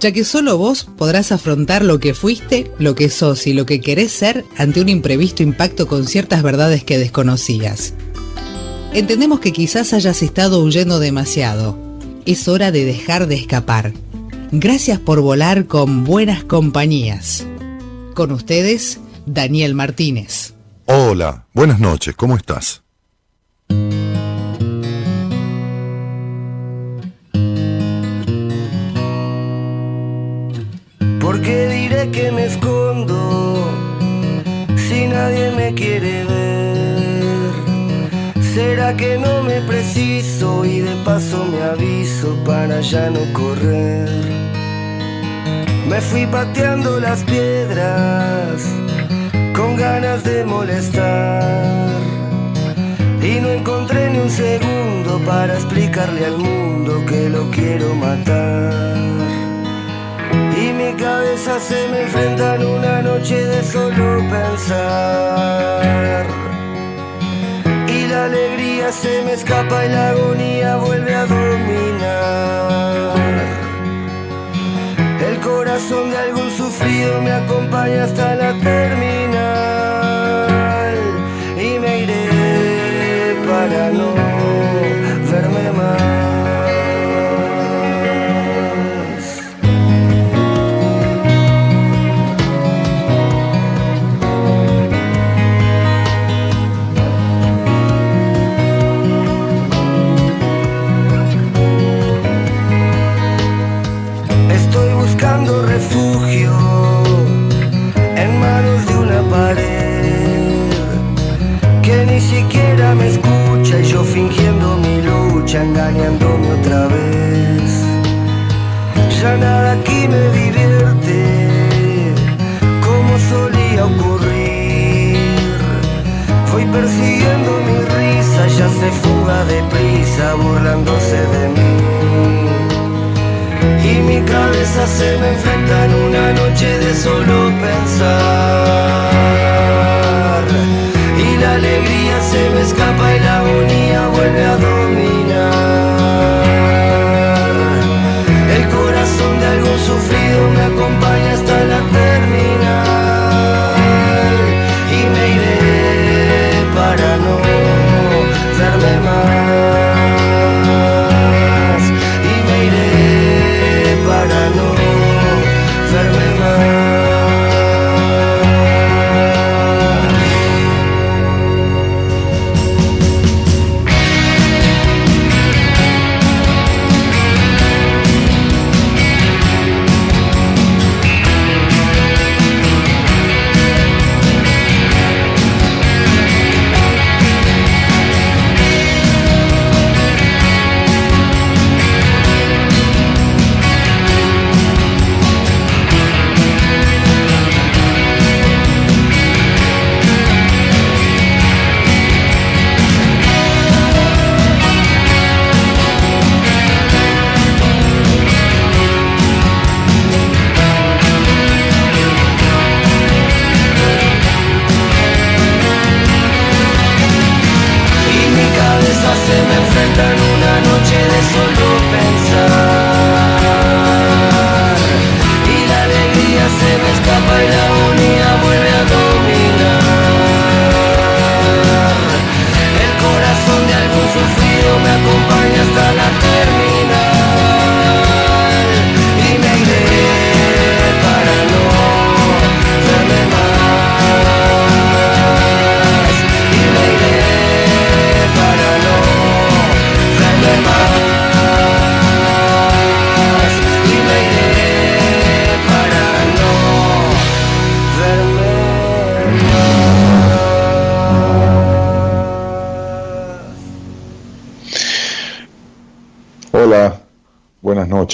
ya que solo vos podrás afrontar lo que fuiste, lo que sos y lo que querés ser ante un imprevisto impacto con ciertas verdades que desconocías. Entendemos que quizás hayas estado huyendo demasiado, es hora de dejar de escapar. Gracias por volar con buenas compañías. Con ustedes, Daniel Martínez. Hola, buenas noches, ¿cómo estás? ¿Por qué diré que me escondo si nadie me quiere ver? ¿Será que no me preciso y de paso me aviso para ya no correr? Me fui pateando las piedras con ganas de molestar y no encontré ni un segundo para explicarle al mundo que lo quiero matar. Y mi cabeza se me enfrenta en una noche de solo pensar la alegría se me escapa y la agonía vuelve a dominar. El corazón de algún sufrido me acompaña hasta la terminal se fuga deprisa, burlándose de mí. Y mi cabeza se me enfrenta en una noche de solo pensar. Y la alegría se me escapa y la agonía vuelve a dormir.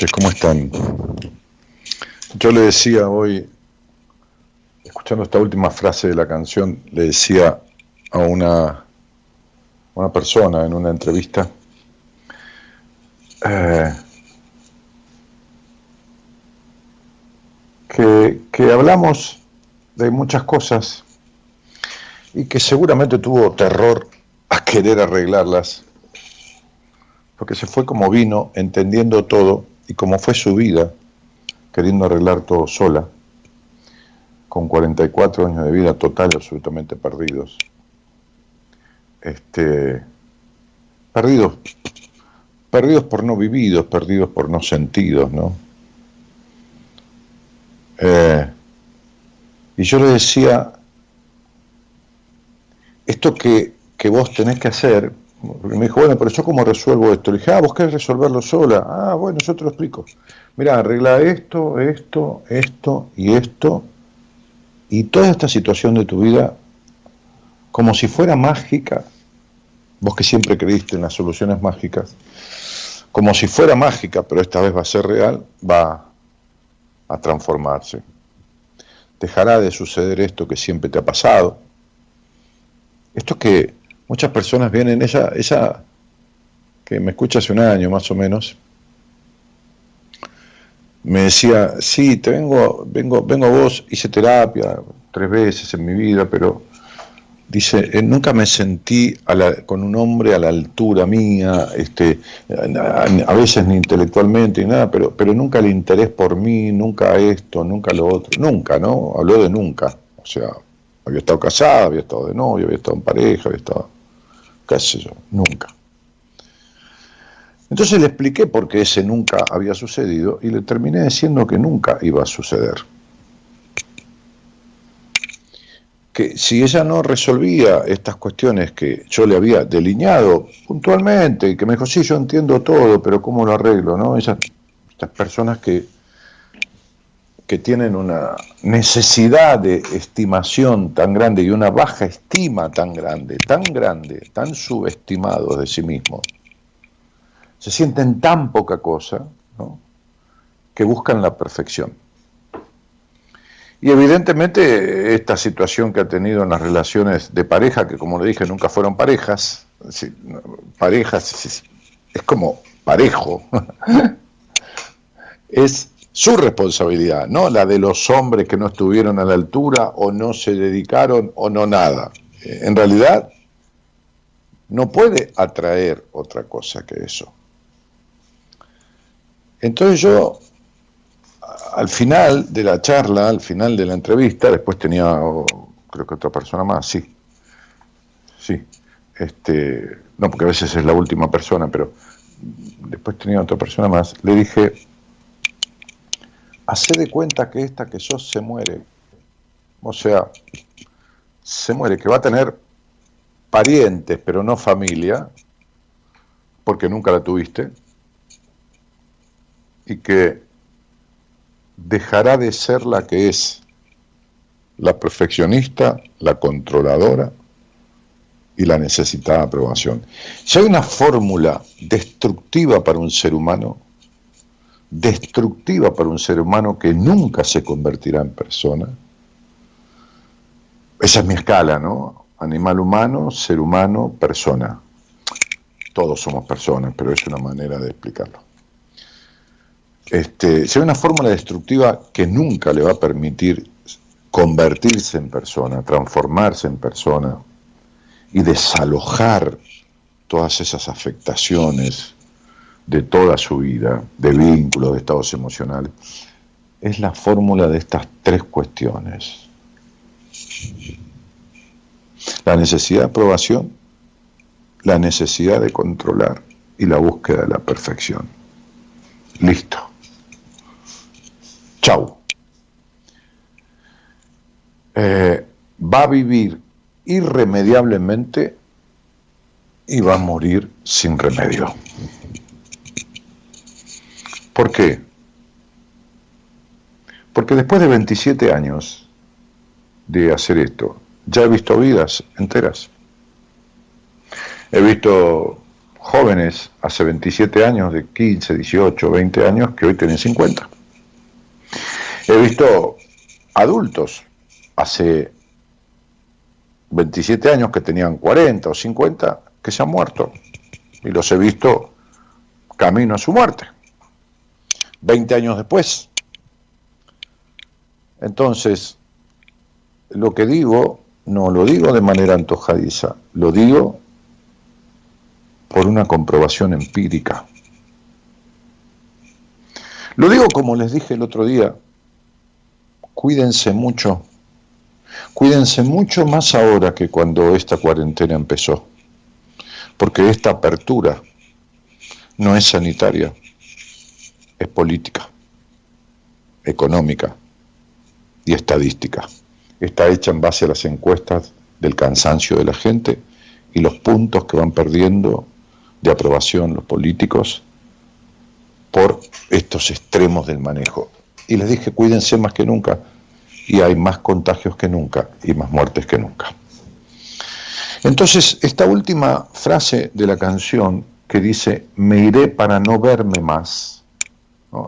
¿Cómo están? Yo le decía hoy escuchando esta última frase de la canción, le decía a una, una persona en una entrevista, eh, que, que hablamos de muchas cosas y que seguramente tuvo terror a querer arreglarlas, porque se fue como vino, entendiendo todo y como fue su vida, queriendo arreglar todo sola, con 44 años de vida total absolutamente perdidos. Este, perdidos, perdidos por no vividos, perdidos por no sentidos, ¿no? Eh, y yo le decía, esto que, vos tenés que hacer, me dijo, bueno, pero yo cómo resuelvo esto. Le dije, ah, vos querés resolverlo sola. Ah, bueno, yo te lo explico. Mira, arregla esto, esto, esto y esto. Y toda esta situación de tu vida, como si fuera mágica, vos que siempre creíste en las soluciones mágicas, como si fuera mágica, pero esta vez va a ser real, va a transformarse. Dejará de suceder esto que siempre te ha pasado, esto que muchas personas vienen, ella, ella que me escucha hace un año más o menos, me decía, sí, te vengo, vengo, vengo a vos, hice terapia tres veces en mi vida, pero dice, eh, nunca me sentí con un hombre a la altura mía, este, a, veces ni intelectualmente ni nada, pero, pero nunca el interés por mí, nunca esto, nunca lo otro, nunca, ¿no? Habló de nunca, o sea, había estado casada, había estado de novio, había estado en pareja, había estado, qué sé yo, nunca. Entonces le expliqué por qué ese nunca había sucedido y le terminé diciendo que nunca iba a suceder. Que si ella no resolvía estas cuestiones que yo le había delineado puntualmente y que me dijo, sí, yo entiendo todo, pero ¿cómo lo arreglo? ¿no? Esas, estas personas que que tienen una necesidad de estimación tan grande y una baja estima tan grande, tan grande, tan subestimados de sí mismos, se sienten tan poca cosa que buscan la perfección. Y evidentemente esta situación que ha tenido en las relaciones de pareja, que como le dije nunca fueron parejas, parejas es como parejo, es su responsabilidad, no la de los hombres que no estuvieron a la altura o no se dedicaron o no nada. Eh, en realidad, no puede atraer otra cosa que eso. Entonces yo, al final de la charla, al final de la entrevista, después tenía, creo que otra persona más, sí, sí, este, no, porque a veces es la última persona, pero después tenía otra persona más, le dije, hace de cuenta que esta que sos se muere. O sea, se muere, que va a tener parientes, pero no familia, porque nunca la tuviste, y que dejará de ser la que es, la perfeccionista, la controladora y la necesitada aprobación. Si hay una fórmula destructiva para un ser humano, destructiva para un ser humano que nunca se convertirá en persona. Esa es mi escala, ¿no? Animal humano, ser humano, persona. Todos somos personas, pero es una manera de explicarlo. Este, hay una fórmula destructiva que nunca le va a permitir convertirse en persona, transformarse en persona y desalojar todas esas afectaciones, de toda su vida, de vínculos, de estados emocionales, es la fórmula de estas tres cuestiones. La necesidad de aprobación, la necesidad de controlar y la búsqueda de la perfección. Listo. Chau. Eh, va a vivir irremediablemente y va a morir sin remedio. ¿Por qué? Porque después de 27 años de hacer esto, ya he visto vidas enteras. He visto jóvenes hace 27 años, de 15, 18, 20 años, que hoy tienen 50. He visto adultos hace 27 años que tenían 40 o 50 que se han muerto y los he visto camino a su muerte. 20 años después. Entonces, lo que digo, no lo digo de manera antojadiza, lo digo por una comprobación empírica. Lo digo como les dije el otro día, cuídense mucho, cuídense mucho más ahora que cuando esta cuarentena empezó, porque esta apertura no es sanitaria, es política, económica y estadística. Está hecha en base a las encuestas del cansancio de la gente y los puntos que van perdiendo de aprobación los políticos por estos extremos del manejo. Y les dije, cuídense más que nunca, y hay más contagios que nunca y más muertes que nunca. Entonces, esta última frase de la canción que dice, me iré para no verme más,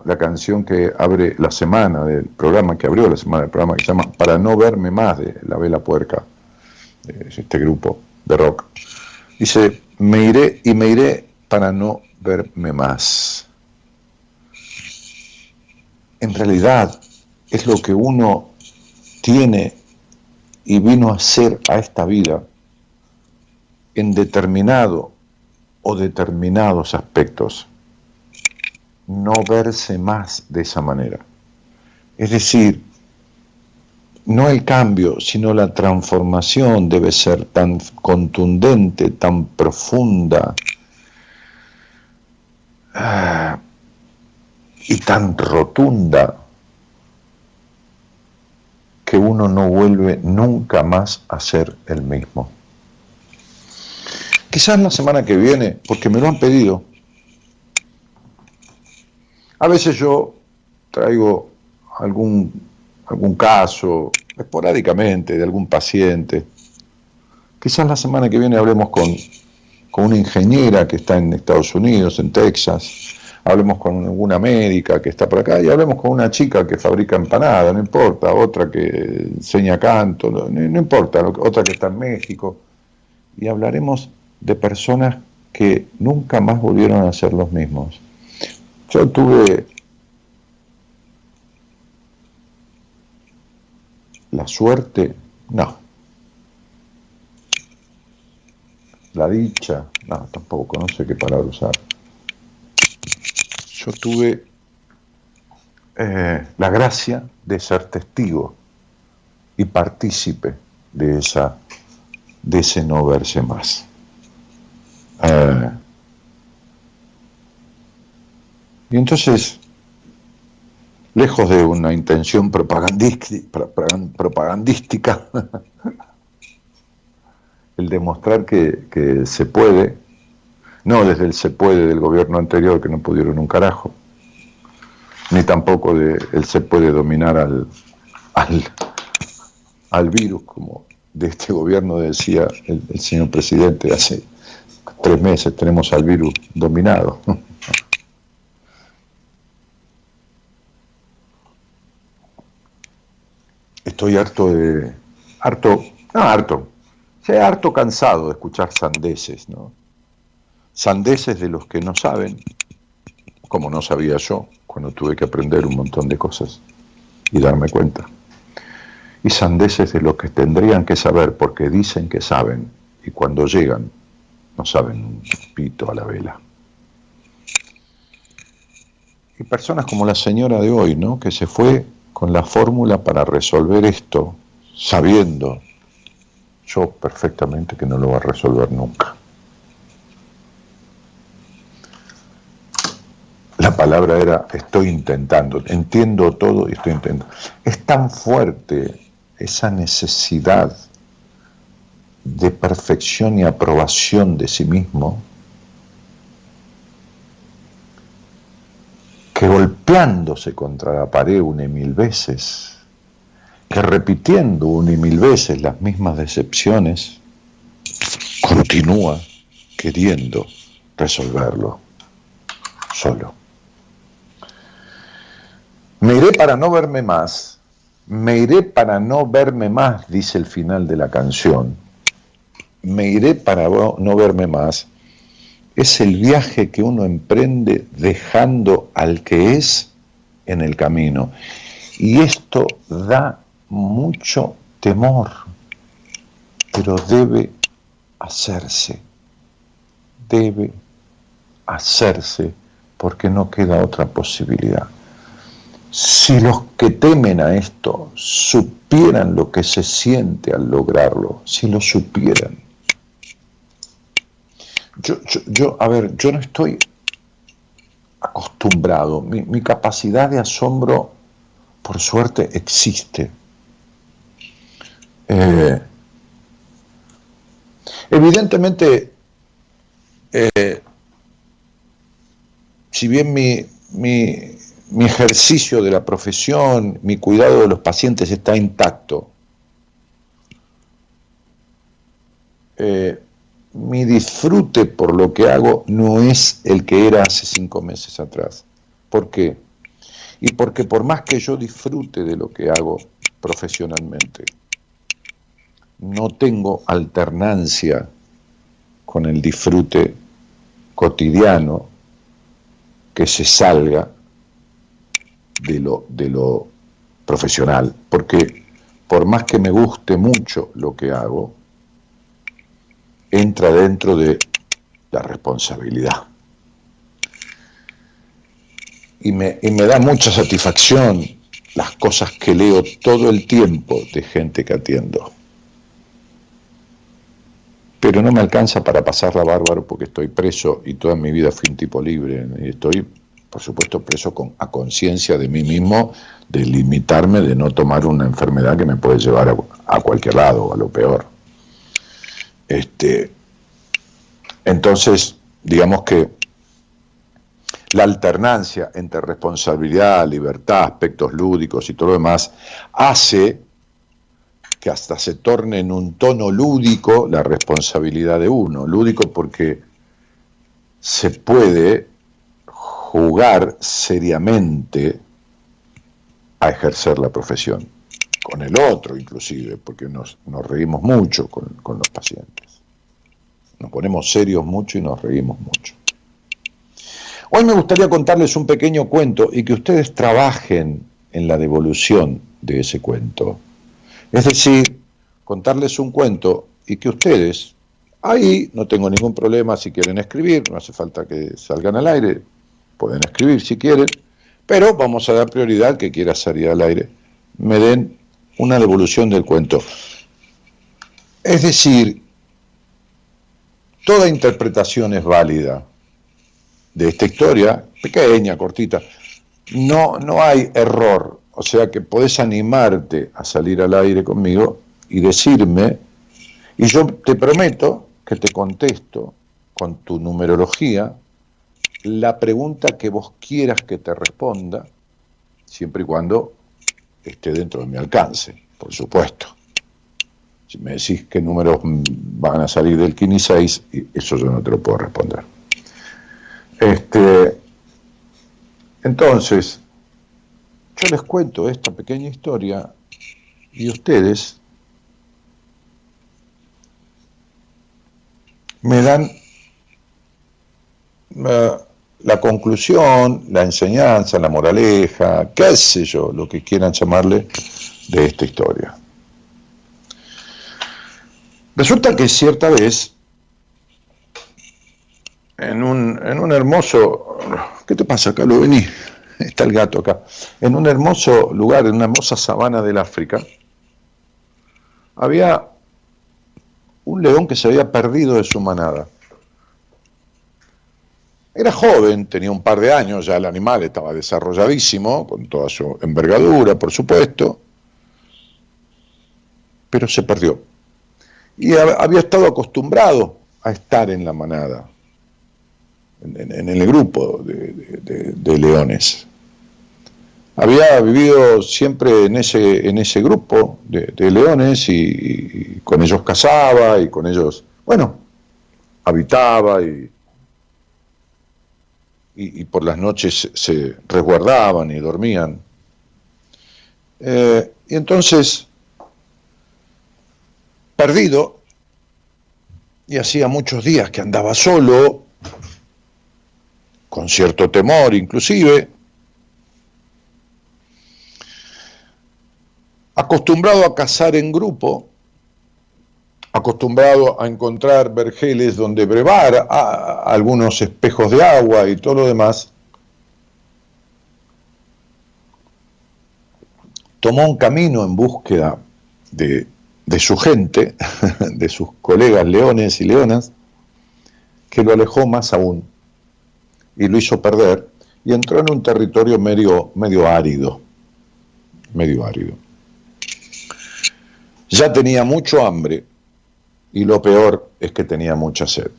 la canción que abre la semana del programa, que abrió la semana del programa, que se llama Para no verme más, de La Vela Puerca, este grupo de rock, dice, me iré y me iré para no verme más. En realidad es lo que uno tiene y vino a ser a esta vida en determinado o determinados aspectos, no verse más de esa manera. Es decir, no el cambio, sino la transformación debe ser tan contundente, tan profunda ah, y tan rotunda que uno no vuelve nunca más a ser el mismo. Quizás la semana que viene, porque me lo han pedido, a veces yo traigo algún algún caso, esporádicamente, de algún paciente. Quizás la semana que viene hablemos con, con una ingeniera que está en Estados Unidos, en Texas, hablemos con alguna médica que está por acá y hablemos con una chica que fabrica empanadas, no importa, otra que enseña canto, no, importa, otra que está en México, y hablaremos de personas que nunca más volvieron a ser los mismos. Yo tuve La suerte, no. La dicha, no, tampoco, no sé qué palabra usar. Yo tuve eh, la gracia de ser testigo y partícipe de, esa, de ese no verse más. Eh, y entonces lejos de una intención propagandística, el demostrar que, se puede, no desde el se puede del gobierno anterior que no pudieron un carajo, ni tampoco de el se puede dominar al, al, al virus, como de este gobierno decía el señor presidente hace tres meses, tenemos al virus dominado. estoy harto de. harto. no, harto. Estoy harto cansado de escuchar sandeces, ¿no? Sandeces de los que no saben, como no sabía yo, cuando tuve que aprender un montón de cosas y darme cuenta. Y sandeces de los que tendrían que saber porque dicen que saben y cuando llegan no saben un pito a la vela. Y personas como la señora de hoy, ¿no? Que se fue con la fórmula para resolver esto, sabiendo yo perfectamente que no lo va a resolver nunca. La palabra era estoy intentando, entiendo todo y estoy intentando. Es tan fuerte esa necesidad de perfección y aprobación de sí mismo que golpeándose contra la pared una y mil veces, que repitiendo una y mil veces las mismas decepciones, continúa queriendo resolverlo solo. Me iré para no verme más, me iré para no verme más, dice el final de la canción. Me iré para no verme más. Es el viaje que uno emprende dejando al que es en el camino. Y esto da mucho temor, pero debe hacerse, debe hacerse porque no queda otra posibilidad. Si los que temen a esto supieran lo que se siente al lograrlo, si lo supieran. Yo, yo, a ver, yo no estoy acostumbrado, mi, mi capacidad de asombro, por suerte, existe. Eh, evidentemente, eh, si bien mi, mi, mi ejercicio de la profesión, mi cuidado de los pacientes está intacto. Eh, mi disfrute por lo que hago no es el que era hace cinco meses atrás. ¿Por qué? Y porque por más que yo disfrute de lo que hago profesionalmente, no tengo alternancia con el disfrute cotidiano que se salga de lo, de lo profesional, porque por más que me guste mucho lo que hago, entra dentro de la responsabilidad. Y me, y me da mucha satisfacción las cosas que leo todo el tiempo de gente que atiendo. Pero no me alcanza para pasarla bárbaro porque estoy preso y toda mi vida fui un tipo libre. Y estoy por supuesto preso con, a conciencia de mí mismo, de limitarme, de no tomar una enfermedad que me puede llevar a, cualquier lado, a lo peor. Este, entonces, digamos que la alternancia entre responsabilidad, libertad, aspectos lúdicos y todo lo demás hace que hasta se torne en un tono lúdico la responsabilidad de uno. Lúdico porque se puede jugar seriamente a ejercer la profesión, con el otro inclusive, porque nos, reímos mucho con, con los pacientes. Nos ponemos serios mucho y nos reímos mucho. Hoy me gustaría contarles un pequeño cuento y que ustedes trabajen en la devolución de ese cuento. Es decir, contarles un cuento y que ustedes, ahí no tengo ningún problema si quieren escribir, no hace falta que salgan al aire, pueden escribir si quieren, pero vamos a dar prioridad que quiera salir al aire. Me den una devolución del cuento. Es decir, toda interpretación es válida de esta historia, pequeña, cortita. No, no hay error, o sea que podés animarte a salir al aire conmigo y decirme, y yo te prometo que te contesto con tu numerología la pregunta que vos quieras que te responda, siempre y cuando esté dentro de mi alcance, por supuesto. Si me decís qué números van a salir del 15 y 6, eso yo no te lo puedo responder. Este, entonces, yo les cuento esta pequeña historia y ustedes me dan la conclusión, la enseñanza, la moraleja, qué sé yo, lo que quieran llamarle de esta historia. Resulta que cierta vez, en un, en un hermoso, ¿qué te pasa? Lo Vení, está el gato acá. En un hermoso lugar, en una hermosa sabana del África, había un león que se había perdido de su manada. Era joven, tenía un par de años, ya el animal estaba desarrolladísimo, con toda su envergadura, por supuesto, pero se perdió. Y había estado acostumbrado a estar en la manada, en, el grupo de, leones. Había vivido siempre en ese, en ese grupo de, leones y, con ellos cazaba y con ellos, bueno, habitaba y y, por las noches se resguardaban y dormían. Eh, Y entonces, perdido, y hacía muchos días que andaba solo, con cierto temor inclusive, acostumbrado a cazar en grupo, acostumbrado a encontrar vergeles donde brevar, algunos espejos de agua y todo lo demás, tomó un camino en búsqueda de, de su gente, de sus colegas leones y leonas, que lo alejó más aún y lo hizo perder y entró en un territorio medio, medio árido, medio árido. Ya tenía mucho hambre y lo peor es que tenía mucha sed.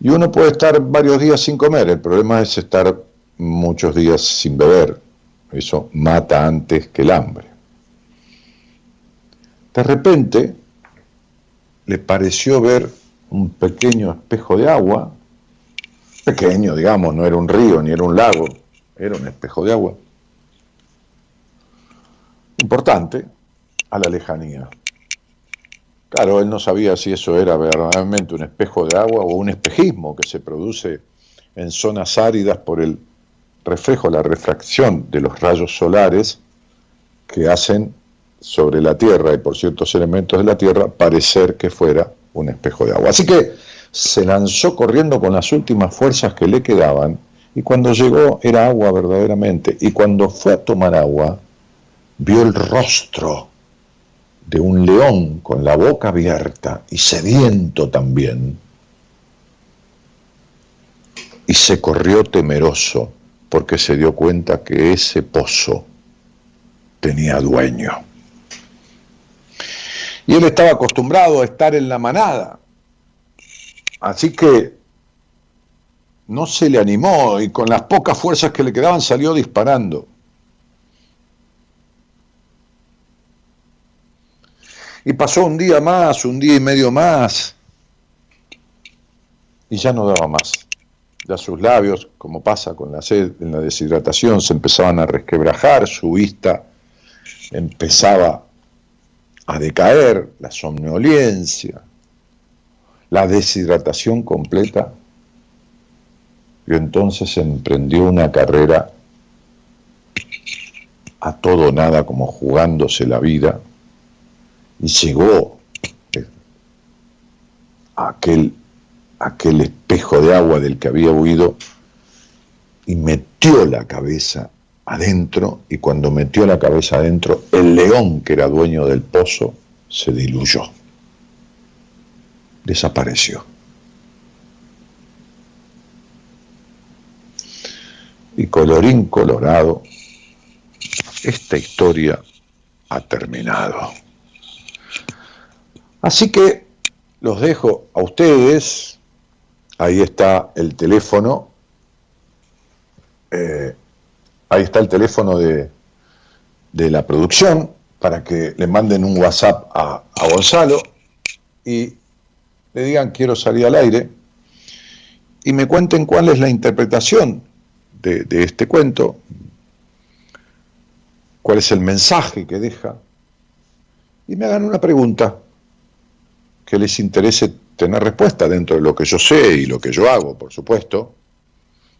Y uno puede estar varios días sin comer, el problema es estar muchos días sin beber. Eso mata antes que el hambre. De repente le pareció ver un pequeño espejo de agua, pequeño, digamos, no era un río ni era un lago, era un espejo de agua, importante, a la lejanía. Claro, él no sabía si eso era verdaderamente un espejo de agua o un espejismo que se produce en zonas áridas por el reflejo, la refracción de los rayos solares que hacen sobre la Tierra y por ciertos elementos de la Tierra parecer que fuera un espejo de agua. Así que se lanzó corriendo con las últimas fuerzas que le quedaban y cuando llegó era agua verdaderamente y cuando fue a tomar agua vio el rostro de un león con la boca abierta y sediento también y se corrió temeroso porque se dio cuenta que ese pozo tenía dueño. Y él estaba acostumbrado a estar en la manada. Así que no se le animó y con las pocas fuerzas que le quedaban salió disparando. Y pasó un día más, un día y medio más, y ya no daba más. Ya sus labios, como pasa con la sed, en la deshidratación, se empezaban a resquebrajar, su vista empezaba a decaer, la somnolencia, la deshidratación completa, y entonces emprendió una carrera a todo nada como jugándose la vida y llegó a aquel, aquel espejo de agua del que había huido y metió la cabeza adentro y cuando metió la cabeza adentro, el león que era dueño del pozo se diluyó, desapareció. Y colorín colorado, esta historia ha terminado. Así que los dejo a ustedes, ahí está el teléfono. Eh, Ahí está el teléfono de, la producción para que le manden un WhatsApp a, Gonzalo y le digan quiero salir al aire y me cuenten cuál es la interpretación de, de, este cuento, cuál es el mensaje que deja, y me hagan una pregunta que les interese tener respuesta dentro de lo que yo sé y lo que yo hago, por supuesto.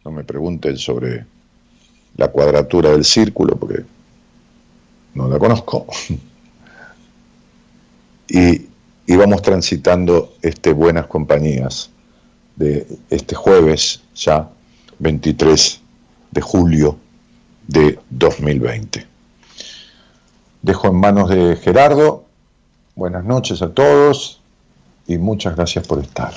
No me pregunten sobre la cuadratura del círculo, porque no la conozco. y, vamos transitando este Buenas Compañías de este jueves ya 23 de julio de 2020. Dejo en manos de Gerardo. Buenas noches a todos y muchas gracias por estar.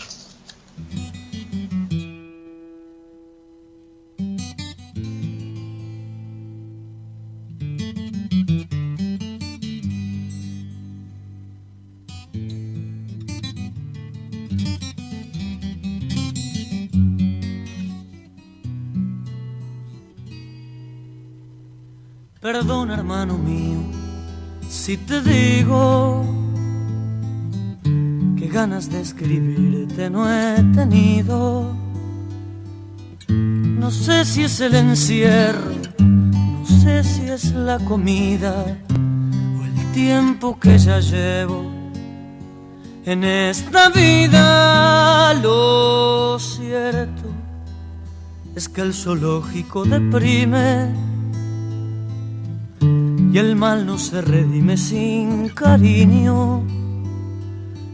Si te digo que ganas de escribirte no he tenido. No sé si es el encierro, no sé si es la comida, tiempo que ya llevo en esta vida. Lo cierto es que el zoológico deprime y el mal no se redime sin cariño.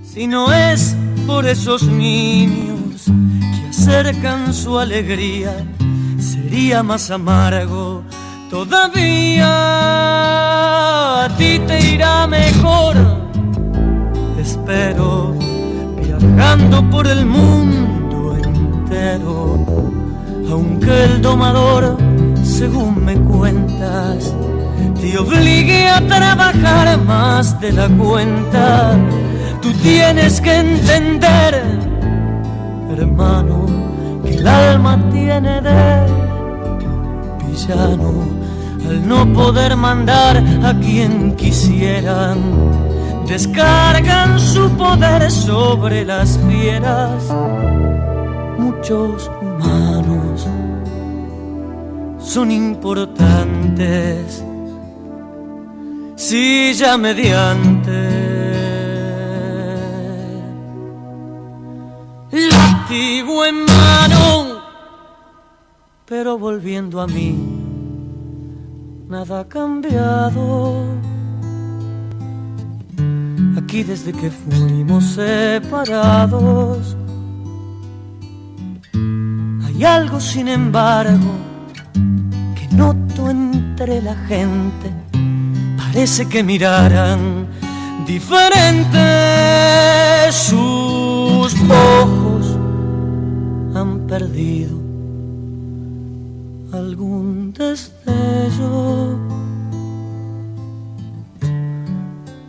Si no es por esos niños que acercan su alegría, sería más amargo todavía. A ti te irá mejor, espero, viajando por el mundo entero. Aunque el domador, según me cuentas, te obligue a trabajar más de la cuenta. Tú tienes que entender, hermano, que el alma tiene de villano al no poder mandar a quien quisieran. Descargan su poder sobre las fieras. Muchos humanos son importantes silla mediante. Látigo en mano, pero volviendo a mí, nada ha cambiado. Aquí desde que fuimos separados, hay algo sin embargo noto entre la gente. Parece que miraran diferentes sus ojos han perdido algún destello.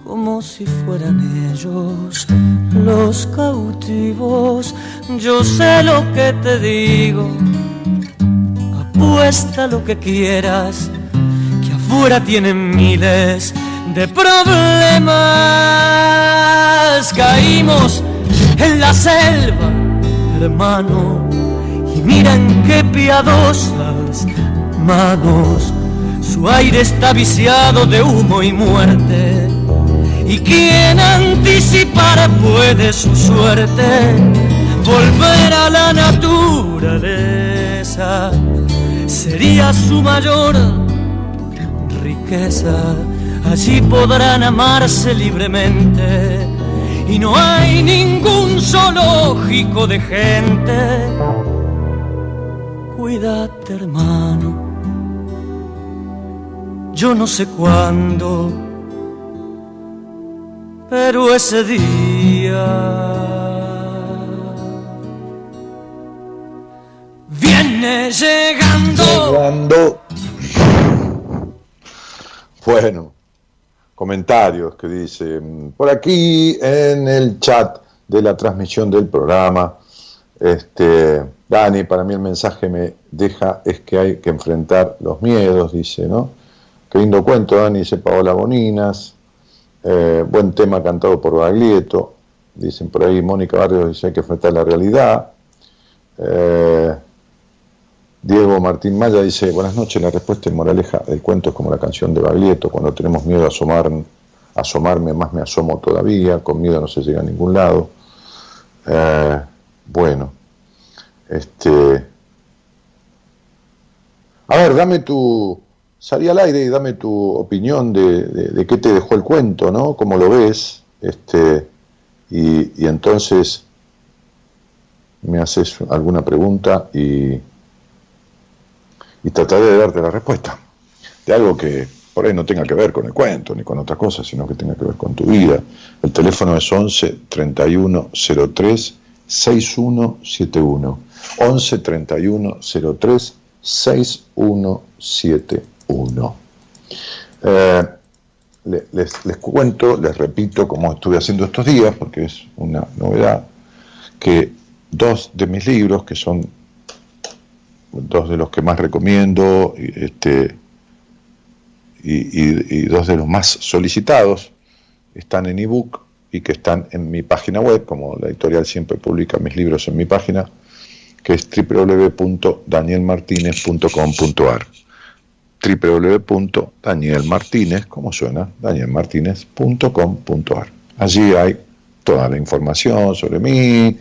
Como si fueran ellos los cautivos. Yo sé lo que te digo apuesta lo que quieras fuera tienen miles de problemas. Caímos en la selva, hermano, y miren qué piadosas manos. Su aire está viciado de humo y muerte. Y quien anticipar puede su suerte, volver a la naturaleza sería su mayor allí podrán amarse libremente. Y no hay ningún zoológico de gente. Cuídate hermano, yo no sé cuándo, pero ese día llegando bueno, comentarios que dicen por aquí en el chat de la transmisión del programa. Este, Dani, para mí el mensaje me deja es que hay que enfrentar los miedos, dice, ¿no? Qué lindo cuento, Dani, dice Paola Boninas. Eh, buen tema cantado por Baglietto. Dicen por ahí, Mónica Barrios dice hay que enfrentar la realidad. Eh, Diego Martín Maya dice, buenas noches, la respuesta en moraleja del cuento es como la canción de Baglietto, cuando tenemos miedo a asomar, asomarme, más me asomo todavía, con miedo no se llega a ningún lado. Eh, bueno, este... A ver, dame tu... Salí al aire y dame tu opinión de, qué te dejó el cuento, ¿no? ¿Cómo lo ves? Este, y, y entonces me haces alguna pregunta y y trataré de darte la respuesta de algo que por ahí no tenga que ver con el cuento ni con otra cosa, sino que tenga que ver con tu vida. El teléfono es 11 31 03 6171. 11 31 03 6171. les, les cuento, les repito, como estuve haciendo estos días, porque es una novedad, que dos de mis libros, que son dos de los que más recomiendo este, y, dos de los más solicitados están en ebook y que están en mi página web, como la editorial siempre publica mis libros en mi página, que es www.danielmartinez.com.ar. www.danielmartinez, como suena, danielmartinez.com.ar. Allí hay toda la información sobre mí,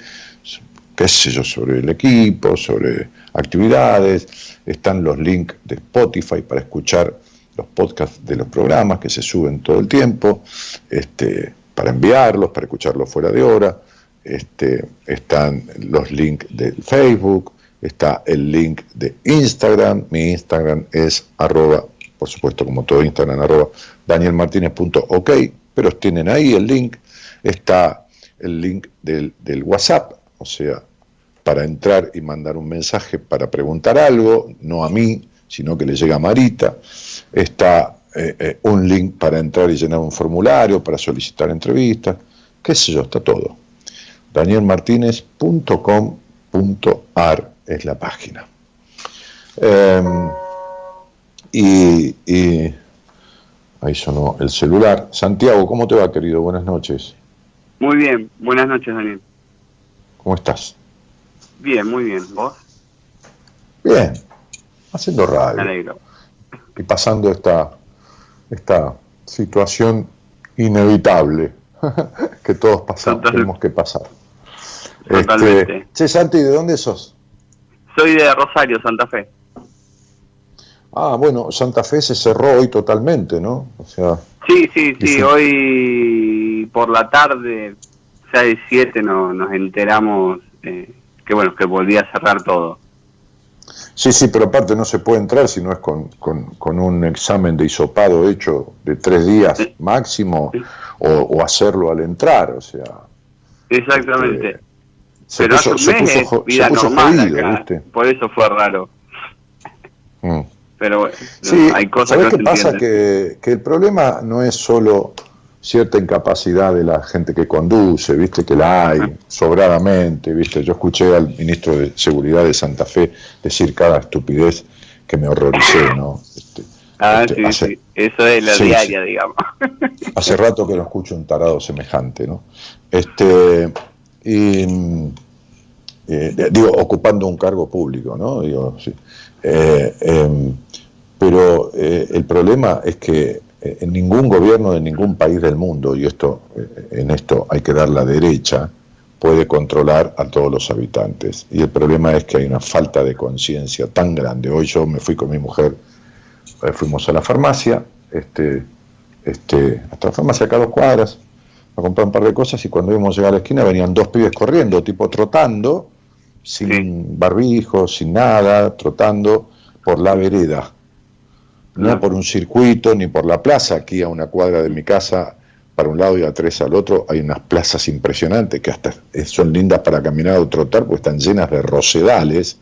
qué sé yo, sobre el equipo, sobre actividades, están los links de Spotify para escuchar los podcasts de los programas que se suben todo el tiempo, este, para enviarlos, para escucharlos fuera de hora, este, están los links de Facebook, está el link de Instagram, mi Instagram es arroba, por supuesto como todo Instagram, arroba danielmartinez.ok, pero tienen ahí el link, está el link del, del WhatsApp, o sea, para entrar y mandar un mensaje para preguntar algo, no a mí, sino que le llega a Marita, está eh, eh, un link para entrar y llenar un formulario, para solicitar entrevistas, qué sé yo, está todo. danielmartinez.com.ar es la página. Em, y, y, ahí sonó el celular. Santiago, ¿cómo te va, querido? Buenas noches. Muy bien, buenas noches, Daniel. ¿Cómo estás? Bien, muy bien. ¿Vos? Bien, haciendo radio. Me alegro. Y pasando esta, esta situación inevitable que todos pasamos, tenemos que pasar. Totalmente. Este, che, Santi, ¿de dónde sos? Soy de Rosario, Santa Fe. Ah, bueno, Santa Fe se cerró hoy totalmente, ¿no? O sea, Sí, sí, sí, Dice- hoy por la tarde, 6, 7, no, nos enteramos eh, que bueno, que volvía a cerrar todo. sí, sí, pero aparte no se puede entrar si no es con, con- con un examen de hisopado hecho de tres días Sí. máximo o, o hacerlo al entrar, o sea. Exactamente. Este, se Pero puso- hace se un mes puso es jo- se vida puso normal jodido, ¿viste? por eso fue raro. Mm. Pero bueno, Sí, hay cosas ¿sabés que qué no se pasa? Que, que el problema no es solo cierta incapacidad de la gente que conduce, viste que la hay sobradamente, viste. Yo escuché al ministro de Seguridad de Santa Fe decir cada estupidez que me horroricé, ¿no? Este, Ah, este, sí, hace, sí, eso es la sí, diaria, digamos. hace rato que no escucho un tarado semejante, ¿no? Este, y, eh, digo, ocupando un cargo público, ¿no? Digo, sí. Eh, em, pero eh, el problema es que en ningún gobierno de ningún país del mundo, y esto eh, en esto hay que dar la derecha, puede controlar a todos los habitantes. Y el problema es que hay una falta de conciencia tan grande. Hoy yo me fui con mi mujer, eh, fuimos a la farmacia, este, este, hasta la farmacia acá a dos cuadras, a comprar un par de cosas y cuando íbamos a llegar a la esquina venían dos pibes corriendo, tipo trotando, sin barbijo, sin nada, trotando por la vereda. No por un circuito ni por la plaza, aquí a una cuadra de mi casa, para un lado y a tres al otro, hay unas plazas impresionantes que hasta son lindas para caminar o trotar porque están llenas de rosedales.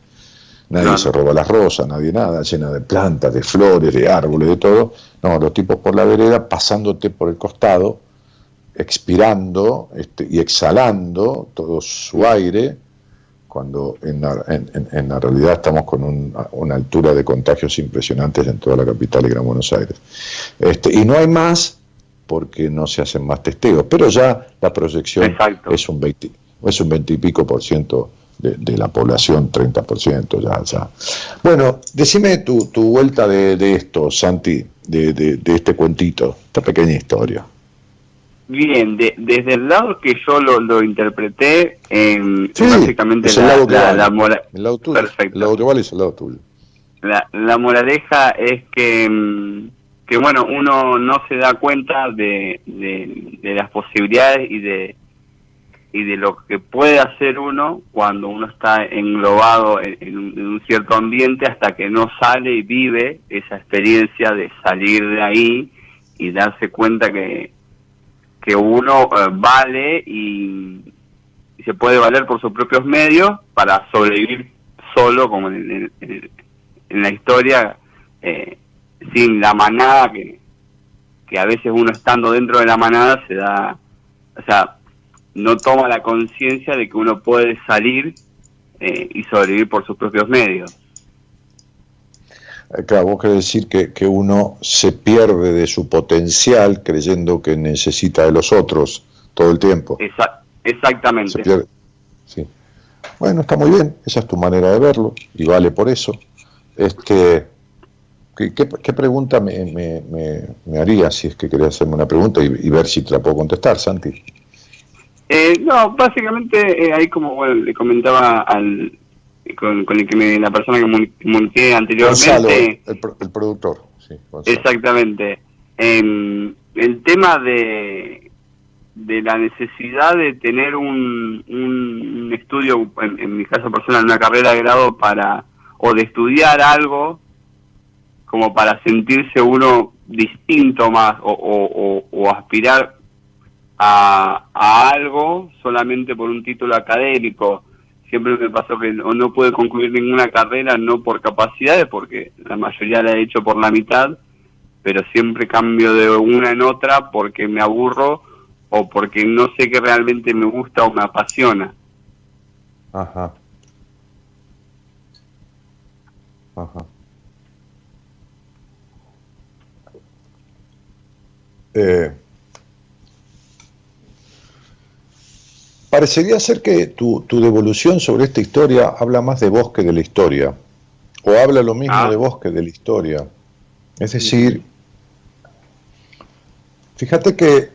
Nadie Claro. se roba las rosas, nadie nada, llena de plantas, de flores, de árboles, de todo. No, los tipos por la vereda, pasándote por el costado, expirando este, y exhalando todo su aire, cuando en la, en- en- en la realidad estamos con un- una altura de contagios impresionantes en toda la capital y Gran Buenos Aires. Este, y no hay más porque no se hacen más testeos, pero ya la proyección Exacto. es un 20, es un 20 y pico por ciento de, de la población, 30 por ciento, ya, ya. Bueno, decime tu, tu vuelta de, de esto, Santi, de este cuentito, esta pequeña historia. Bien, de- desde el lado que yo lo, lo interpreté, en Sí, básicamente es el la, lado que la- vale. la mora- El lado tuyo, Perfecto. el lado que vale es el lado tuyo. la, la moraleja es que, mm, que, bueno, uno no se da cuenta de, de, de las posibilidades y de y de lo que puede hacer uno cuando uno está englobado en, en un cierto ambiente hasta que no sale y vive esa experiencia de salir de ahí y darse cuenta que, que uno eh, vale y, se puede valer por sus propios medios para sobrevivir solo como en, la historia eh, sin la manada que, que a veces uno estando dentro de la manada se da o sea no toma la conciencia de que uno puede salir eh, y sobrevivir por sus propios medios Claro, vos querés decir que, que uno se pierde de su potencial creyendo que necesita de los otros todo el tiempo. Se exactamente pierde. Sí. Bueno, está muy bien, esa es tu manera de verlo y vale por eso. Este, ¿Qué, pregunta me, me, haría si es que quería hacerme una pregunta y, ver si te la puedo contestar, Santi? Eh, no, básicamente eh, ahí como le comentaba al con, el que me, la persona que comuniqué anteriormente. el, el, productor, sí. Exactamente. el tema de, de la necesidad de tener un, un, estudio, en, en, mi caso personal, una carrera de grado para, o de estudiar algo como para sentirse uno distinto más o, aspirar a, algo solamente por un título académico. Siempre me pasó que no, no pude concluir ninguna carrera, no por capacidades, porque la mayoría la he hecho por la mitad, pero siempre cambio de una en otra porque me aburro o porque no sé qué realmente me gusta o me apasiona. Ajá. Ajá. Eh, parecería ser que tu, devolución sobre esta historia habla más de vos que de la historia, o habla lo mismo ah. de vos que de la historia. Es decir, fíjate que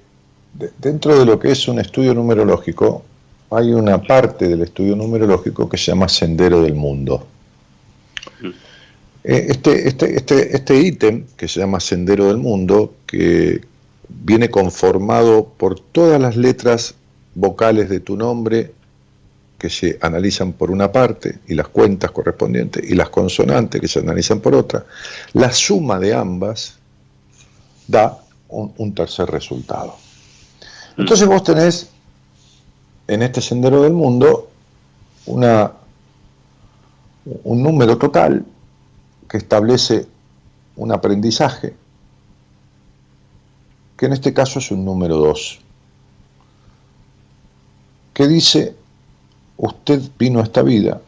dentro de lo que es un estudio numerológico, hay una parte del estudio numerológico que se llama Sendero del Mundo. Eh, este, este, este, este ítem que se llama Sendero del Mundo, que, viene conformado por todas las letras vocales de tu nombre que se analizan por una parte y las cuentas correspondientes y las consonantes que se analizan por otra, la suma de ambas da un, tercer resultado. Entonces vos tenés en este sendero del mundo una, un número total que establece un aprendizaje que en este caso es un número 2, que dice, usted vino a esta vida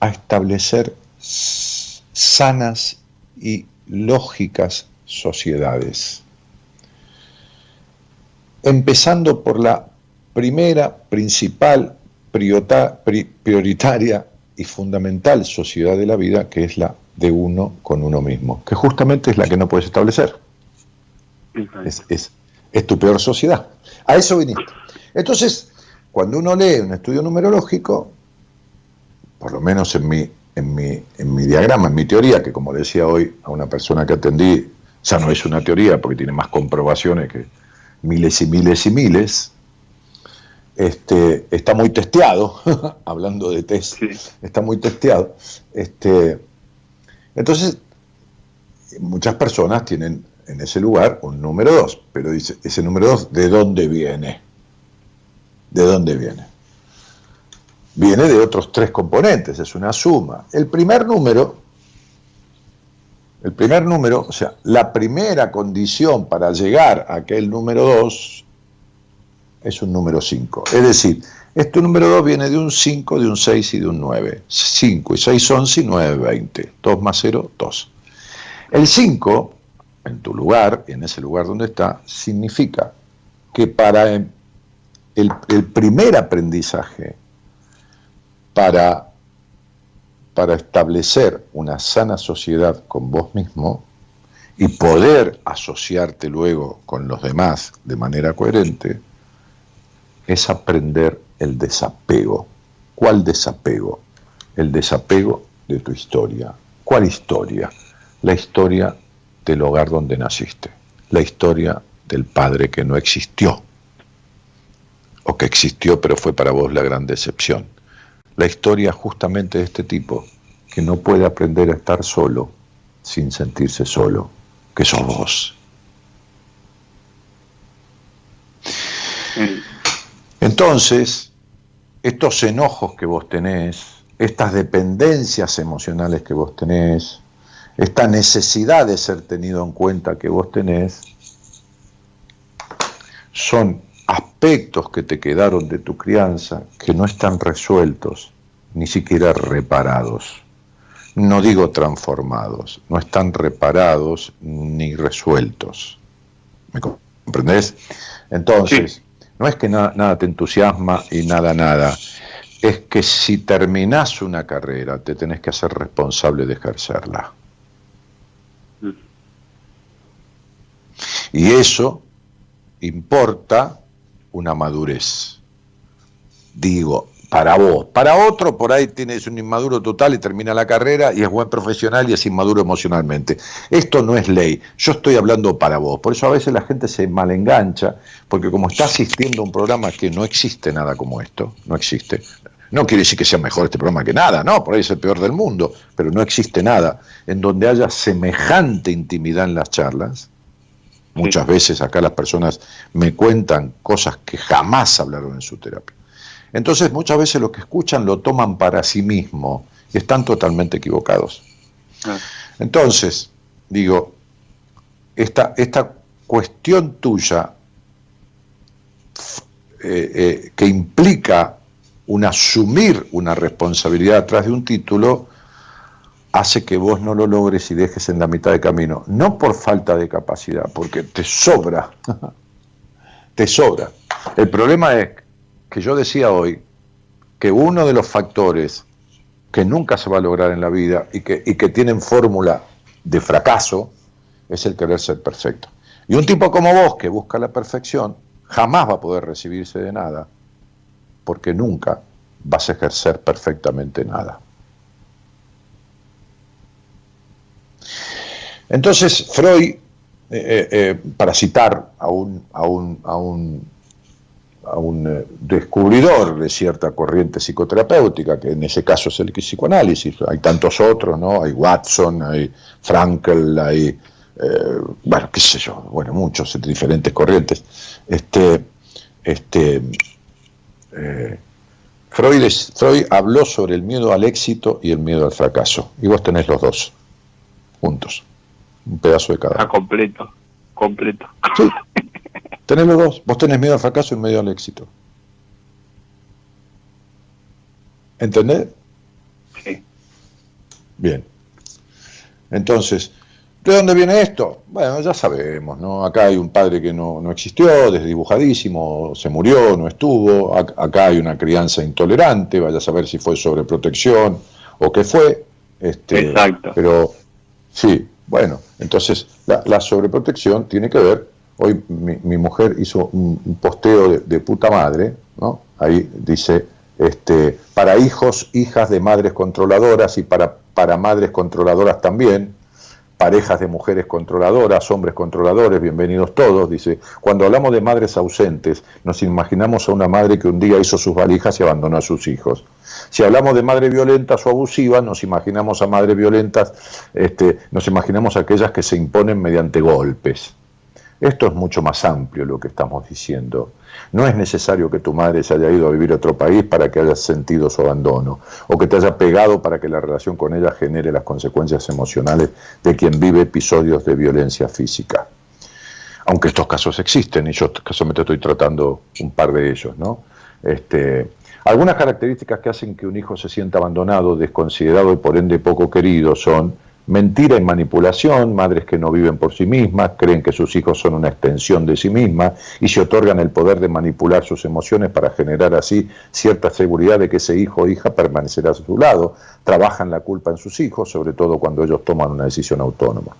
a establecer sanas y lógicas sociedades, empezando por la primera, principal, prioritaria y fundamental sociedad de la vida, que es la de uno con uno mismo, que justamente es la que no puedes establecer. Es, es, tu peor sociedad. A eso viniste. Entonces, cuando uno lee un estudio numerológico, por lo menos en mi, en mi, en mi diagrama, en mi teoría, que como decía hoy a una persona que atendí, ya no es una teoría porque tiene más comprobaciones que miles y miles y miles, este, está muy testeado, hablando de test, está muy testeado. Este, entonces, muchas personas tienen en ese lugar un número 2, pero dice, ese número 2, ¿de dónde viene? ¿De dónde viene? Viene de otros tres componentes, es una suma. El primer número, el primer número, o sea, la primera condición para llegar a aquel número 2 es un número 5. Es decir, este número 2 viene de un 5, de un 6 y de un 9. 5 y 6, 11 y 9, 20. 2 más 0, 2. El 5 en tu lugar, en ese lugar donde está, significa que para el, el primer aprendizaje, para, para establecer una sana sociedad con vos mismo y poder asociarte luego con los demás de manera coherente, es aprender el desapego. ¿Cuál desapego? El desapego de tu historia. ¿Cuál historia? La historia del hogar donde naciste, la historia del padre que no existió, o que existió pero fue para vos la gran decepción, la historia justamente de este tipo que no puede aprender a estar solo sin sentirse solo, que sos vos. Entonces, estos enojos que vos tenés, estas dependencias emocionales que vos tenés, esta necesidad de ser tenido en cuenta que vos tenés, son aspectos que te quedaron de tu crianza que no están resueltos, ni siquiera reparados. No digo transformados, no están reparados ni resueltos. ¿Me comprendés? Entonces, no es que nada te entusiasma y nada, nada. Es que si terminás una carrera, te tenés que hacer responsable de ejercerla. Y eso importa una madurez. Digo, para vos. Para otro, por ahí tienes un inmaduro total y termina la carrera y es buen profesional y es inmaduro emocionalmente. Esto no es ley. Yo estoy hablando para vos. Por eso a veces la gente se malengancha, porque como está asistiendo a un programa que no existe nada como esto, no existe. No quiere decir que sea mejor este programa que nada, no, por ahí es el peor del mundo, pero no existe nada en donde haya semejante intimidad en las charlas. Muchas veces acá las personas me cuentan cosas que jamás hablaron en su terapia. Entonces muchas veces lo que escuchan lo toman para sí mismo y están totalmente equivocados. Entonces, digo, esta, esta cuestión tuya eh, eh, que implica un asumir una responsabilidad atrás de un título, hace que vos no lo logres y dejes en la mitad de camino. No por falta de capacidad, porque te sobra. te sobra. El problema es que yo decía hoy que uno de los factores que nunca se va a lograr en la vida y que, tienen fórmula de fracaso es el querer ser perfecto. Y un tipo como vos que busca la perfección jamás va a poder recibirse de nada porque nunca vas a ejercer perfectamente nada. Entonces Freud, eh, eh, eh, para citar a un, a un, a un a un descubridor de cierta corriente psicoterapéutica, que en ese caso es el psicoanálisis. Hay tantos otros, ¿no? Hay Watson, hay Frankel, hay, bueno, qué sé yo, bueno, muchos diferentes corrientes. Este, este, Freud, Freud habló sobre el miedo al éxito y el miedo al fracaso. Y vos tenés los dos, juntos. Un pedazo de cada. Ah, completo, completo. Tenés los dos. Vos tenés miedo al fracaso y miedo al éxito. ¿Entendés? Sí. Bien. Entonces, ¿de dónde viene esto? Bueno, ya sabemos, ¿no? Acá hay un padre que no, no existió, desdibujadísimo, se murió, no estuvo. Acá hay una crianza intolerante, vaya a saber si fue sobreprotección o qué fue. Este, Exacto. Pero, sí, bueno, entonces la, la sobreprotección tiene que ver Hoy mi, mujer hizo un, posteo de, puta madre, ¿no? Ahí dice, este, para hijos, hijas de madres controladoras y para, para madres controladoras también, parejas de mujeres controladoras, hombres controladores, bienvenidos todos, dice, cuando hablamos de madres ausentes, nos imaginamos a una madre que un día hizo sus valijas y abandonó a sus hijos. Si hablamos de madres violentas o abusivas, nos imaginamos a madres violentas, este, nos imaginamos a aquellas que se imponen mediante golpes. Esto es mucho más amplio lo que estamos diciendo. No es necesario que tu madre se haya ido a vivir a otro país para que hayas sentido su abandono, o que te haya pegado para que la relación con ella genere las consecuencias emocionales de quien vive episodios de violencia física. Aunque estos casos existen, y yo casualmente estoy tratando un par de ellos, ¿no? Este, algunas características que hacen que un hijo se sienta abandonado, desconsiderado y por ende poco querido son Mentira y manipulación, madres que no viven por sí mismas, creen que sus hijos son una extensión de sí mismas y se otorgan el poder de manipular sus emociones para generar así cierta seguridad de que ese hijo o hija permanecerá a su lado. Trabajan la culpa en sus hijos, sobre todo cuando ellos toman una decisión autónoma.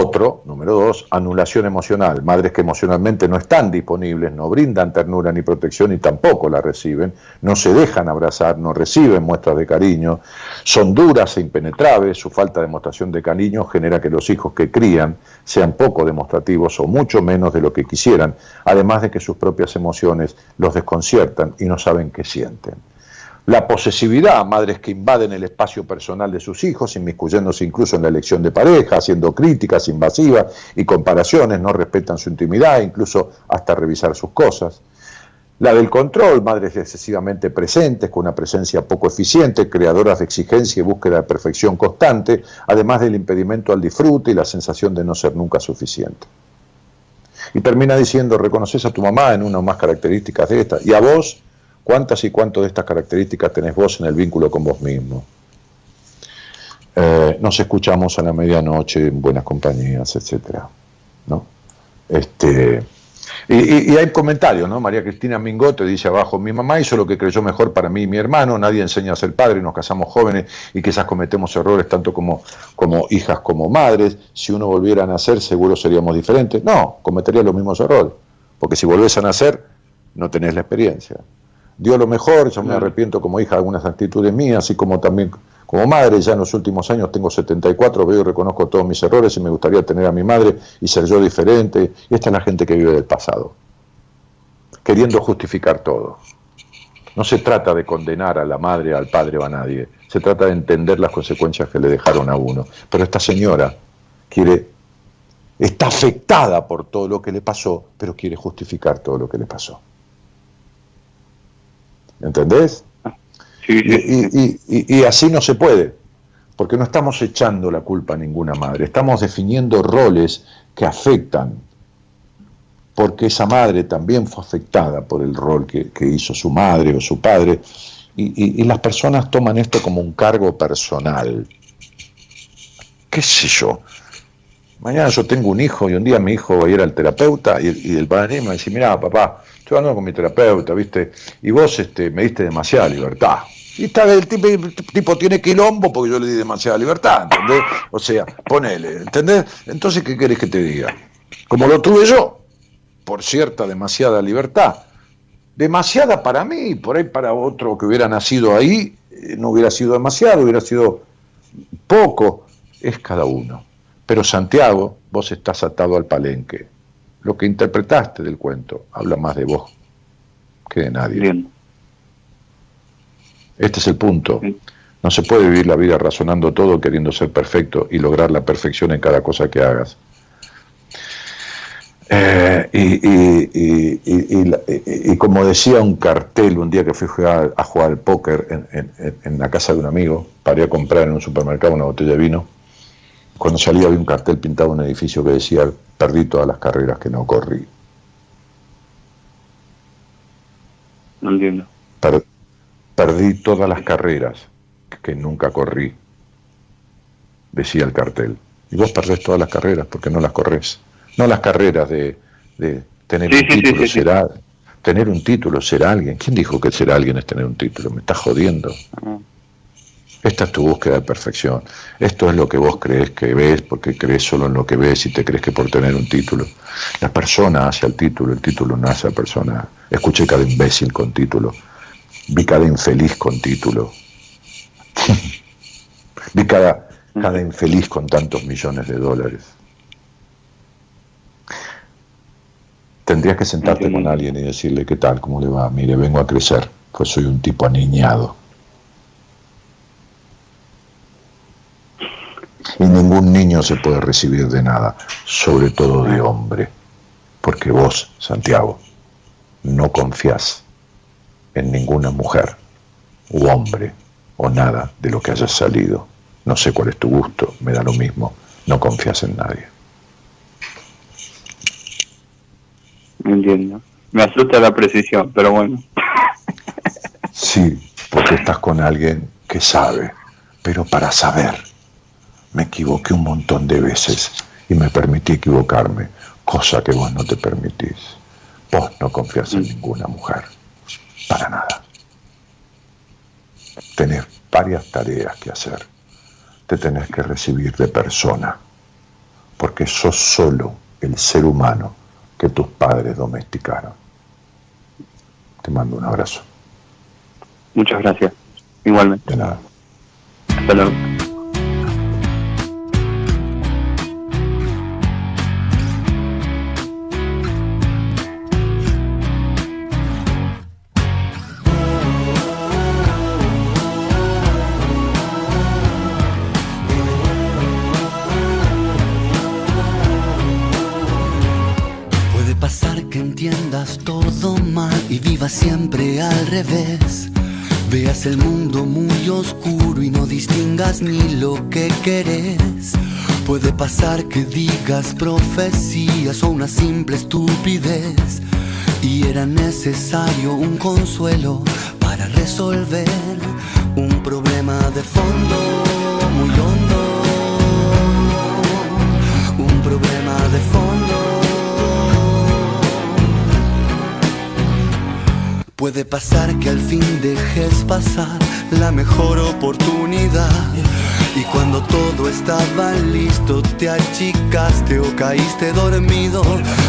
Otro, número dos, anulación emocional. Madres que emocionalmente no están disponibles, no brindan ternura ni protección y tampoco la reciben, no se dejan abrazar, no reciben muestras de cariño, son duras e impenetrables, su falta de demostración de cariño genera que los hijos que crían sean poco demostrativos o mucho menos de lo que quisieran, además de que sus propias emociones los desconciertan y no saben qué sienten la posesividad, madres que invaden el espacio personal de sus hijos, inmiscuyéndose incluso en la elección de pareja, haciendo críticas invasivas y comparaciones, no respetan su intimidad, incluso hasta revisar sus cosas. La del control, madres excesivamente presentes, con una presencia poco eficiente, creadoras de exigencia y búsqueda de perfección constante, además del impedimento al disfrute y la sensación de no ser nunca suficiente. Y termina diciendo, reconoces a tu mamá en una o más características de esta, y a vos ¿Cuántas y cuántas de estas características tenés vos en el vínculo con vos mismo? Eh, nos escuchamos a la medianoche en buenas compañías, etcétera, ¿no? Este, Y, hay comentarios, ¿no? María Cristina Mingote dice abajo, mi mamá hizo lo que creyó mejor para mí y mi hermano, nadie enseña a ser padre, nos casamos jóvenes y quizás cometemos errores tanto como, como hijas como madres, si uno volviera a nacer seguro seríamos diferentes. No, cometería los mismos errores, porque si volvés a nacer no tenés la experiencia. Dio lo mejor, yo me arrepiento como hija de algunas actitudes mías, así como también como madre, ya en los últimos años tengo 74, veo y reconozco todos mis errores y me gustaría tener a mi madre y ser yo diferente. Y esta es la gente que vive del pasado, queriendo justificar todo. No se trata de condenar a la madre, al padre o a nadie, se trata de entender las consecuencias que le dejaron a uno. Pero esta señora quiere, está afectada por todo lo que le pasó, pero quiere justificar todo lo que le pasó. ¿Entendés? Y, así no se puede, porque no estamos echando la culpa a ninguna madre, estamos definiendo roles que afectan, porque esa madre también fue afectada por el rol que, hizo su madre o su padre, y, las personas toman esto como un cargo personal. ¿Qué sé yo? Mañana yo tengo un hijo y un día mi hijo va a ir al terapeuta y, el padre me dice, mira papá, estoy hablando con mi terapeuta, ¿viste? Y vos este, me diste demasiada libertad. Y está, el tipo, tipo, tiene quilombo porque yo le di demasiada libertad, ¿entendés? O sea, ponele, ¿entendés? Entonces, ¿qué querés que te diga? Como lo tuve yo, por cierta demasiada libertad. Demasiada para mí, por ahí para otro que hubiera nacido ahí, eh, no hubiera sido demasiado, hubiera sido poco, es cada uno. Pero Santiago, vos estás atado al palenque. Lo que interpretaste del cuento habla más de vos que de nadie. Bien. Este es el punto. No se puede vivir la vida razonando todo, queriendo ser perfecto y lograr la perfección en cada cosa que hagas. Eh, y, como decía un cartel un día que fui a jugar, al póker en, la casa de un amigo, paré a comprar en un supermercado una botella de vino, cuando salía había un cartel pintado en un edificio que decía, perdí todas las carreras que no corrí. No entiendo. Perdí todas las carreras que nunca corrí, decía el cartel. Y vos perdés todas las carreras porque no las corres. No las carreras de, tener un título, será tener un título, ser alguien. ¿Quién dijo que ser alguien es tener un título? Me estás jodiendo. Ah. Esta es tu búsqueda de perfección. Esto es lo que vos crees que ves porque crees solo en lo que ves y te crees que por tener un título. La persona hace el título, el título no hace a la persona. Escuché cada imbécil con título. Vi cada infeliz con título. Vi cada, cada infeliz con tantos millones de dólares. Tendrías que sentarte con alguien y decirle, ¿qué tal? ¿Cómo le va? Mire, vengo a crecer, pues soy un tipo aniñado. Y ningún niño se puede recibir de nada, sobre todo de hombre, porque vos, Santiago, no confías en ninguna mujer u hombre o nada de lo que hayas salido. No sé cuál es tu gusto, me da lo mismo, no confías en nadie. Entiendo. Me asusta la precisión, pero bueno. Sí, porque estás con alguien que sabe, pero para saber. Me equivoqué un montón de veces y me permití equivocarme, cosa que vos no te permitís. Vos no confías en mm. ninguna mujer para nada. Tenés varias tareas que hacer. Te tenés que recibir de persona, porque sos solo el ser humano que tus padres domesticaron. Te mando un abrazo. Muchas gracias. Igualmente. De nada. Hasta luego. Veas el mundo muy oscuro y no distingas ni lo que querés. Puede pasar que digas profecías o una simple estupidez. Y era necesario un consuelo para resolver un problema de fondo muy hondo. Un problema de fondo Puede pasar que al fin dejes pasar la mejor oportunidad. Y cuando todo estaba listo te achicaste o caíste dormido.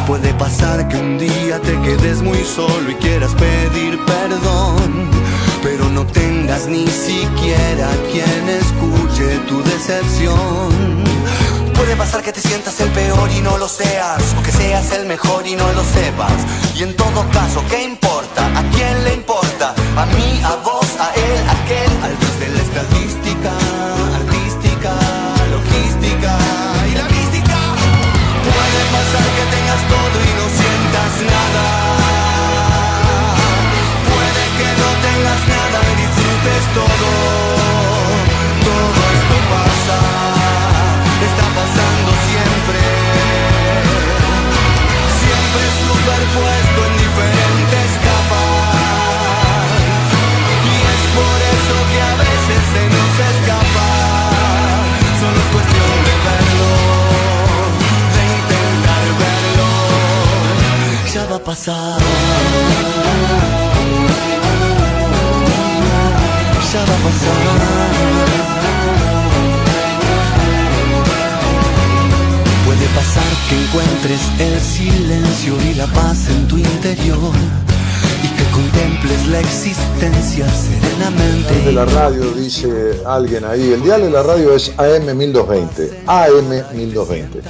Puede pasar que un día te quedes muy solo y quieras pedir perdón. Pero no tengas ni siquiera quien escuche tu decepción. Puede pasar que te sientas el peor y no lo seas, o que seas el mejor y no lo sepas. Y en todo caso, ¿qué importa? ¿A quién le importa? ¿A mí, a vos, a él, a aquel? Al pasar. Ya va a pasar. Puede pasar que encuentres el silencio y la paz en tu interior y que contemples la existencia serenamente. El de la radio, dice alguien ahí. El dial de la radio es AM 1220. AM 1220.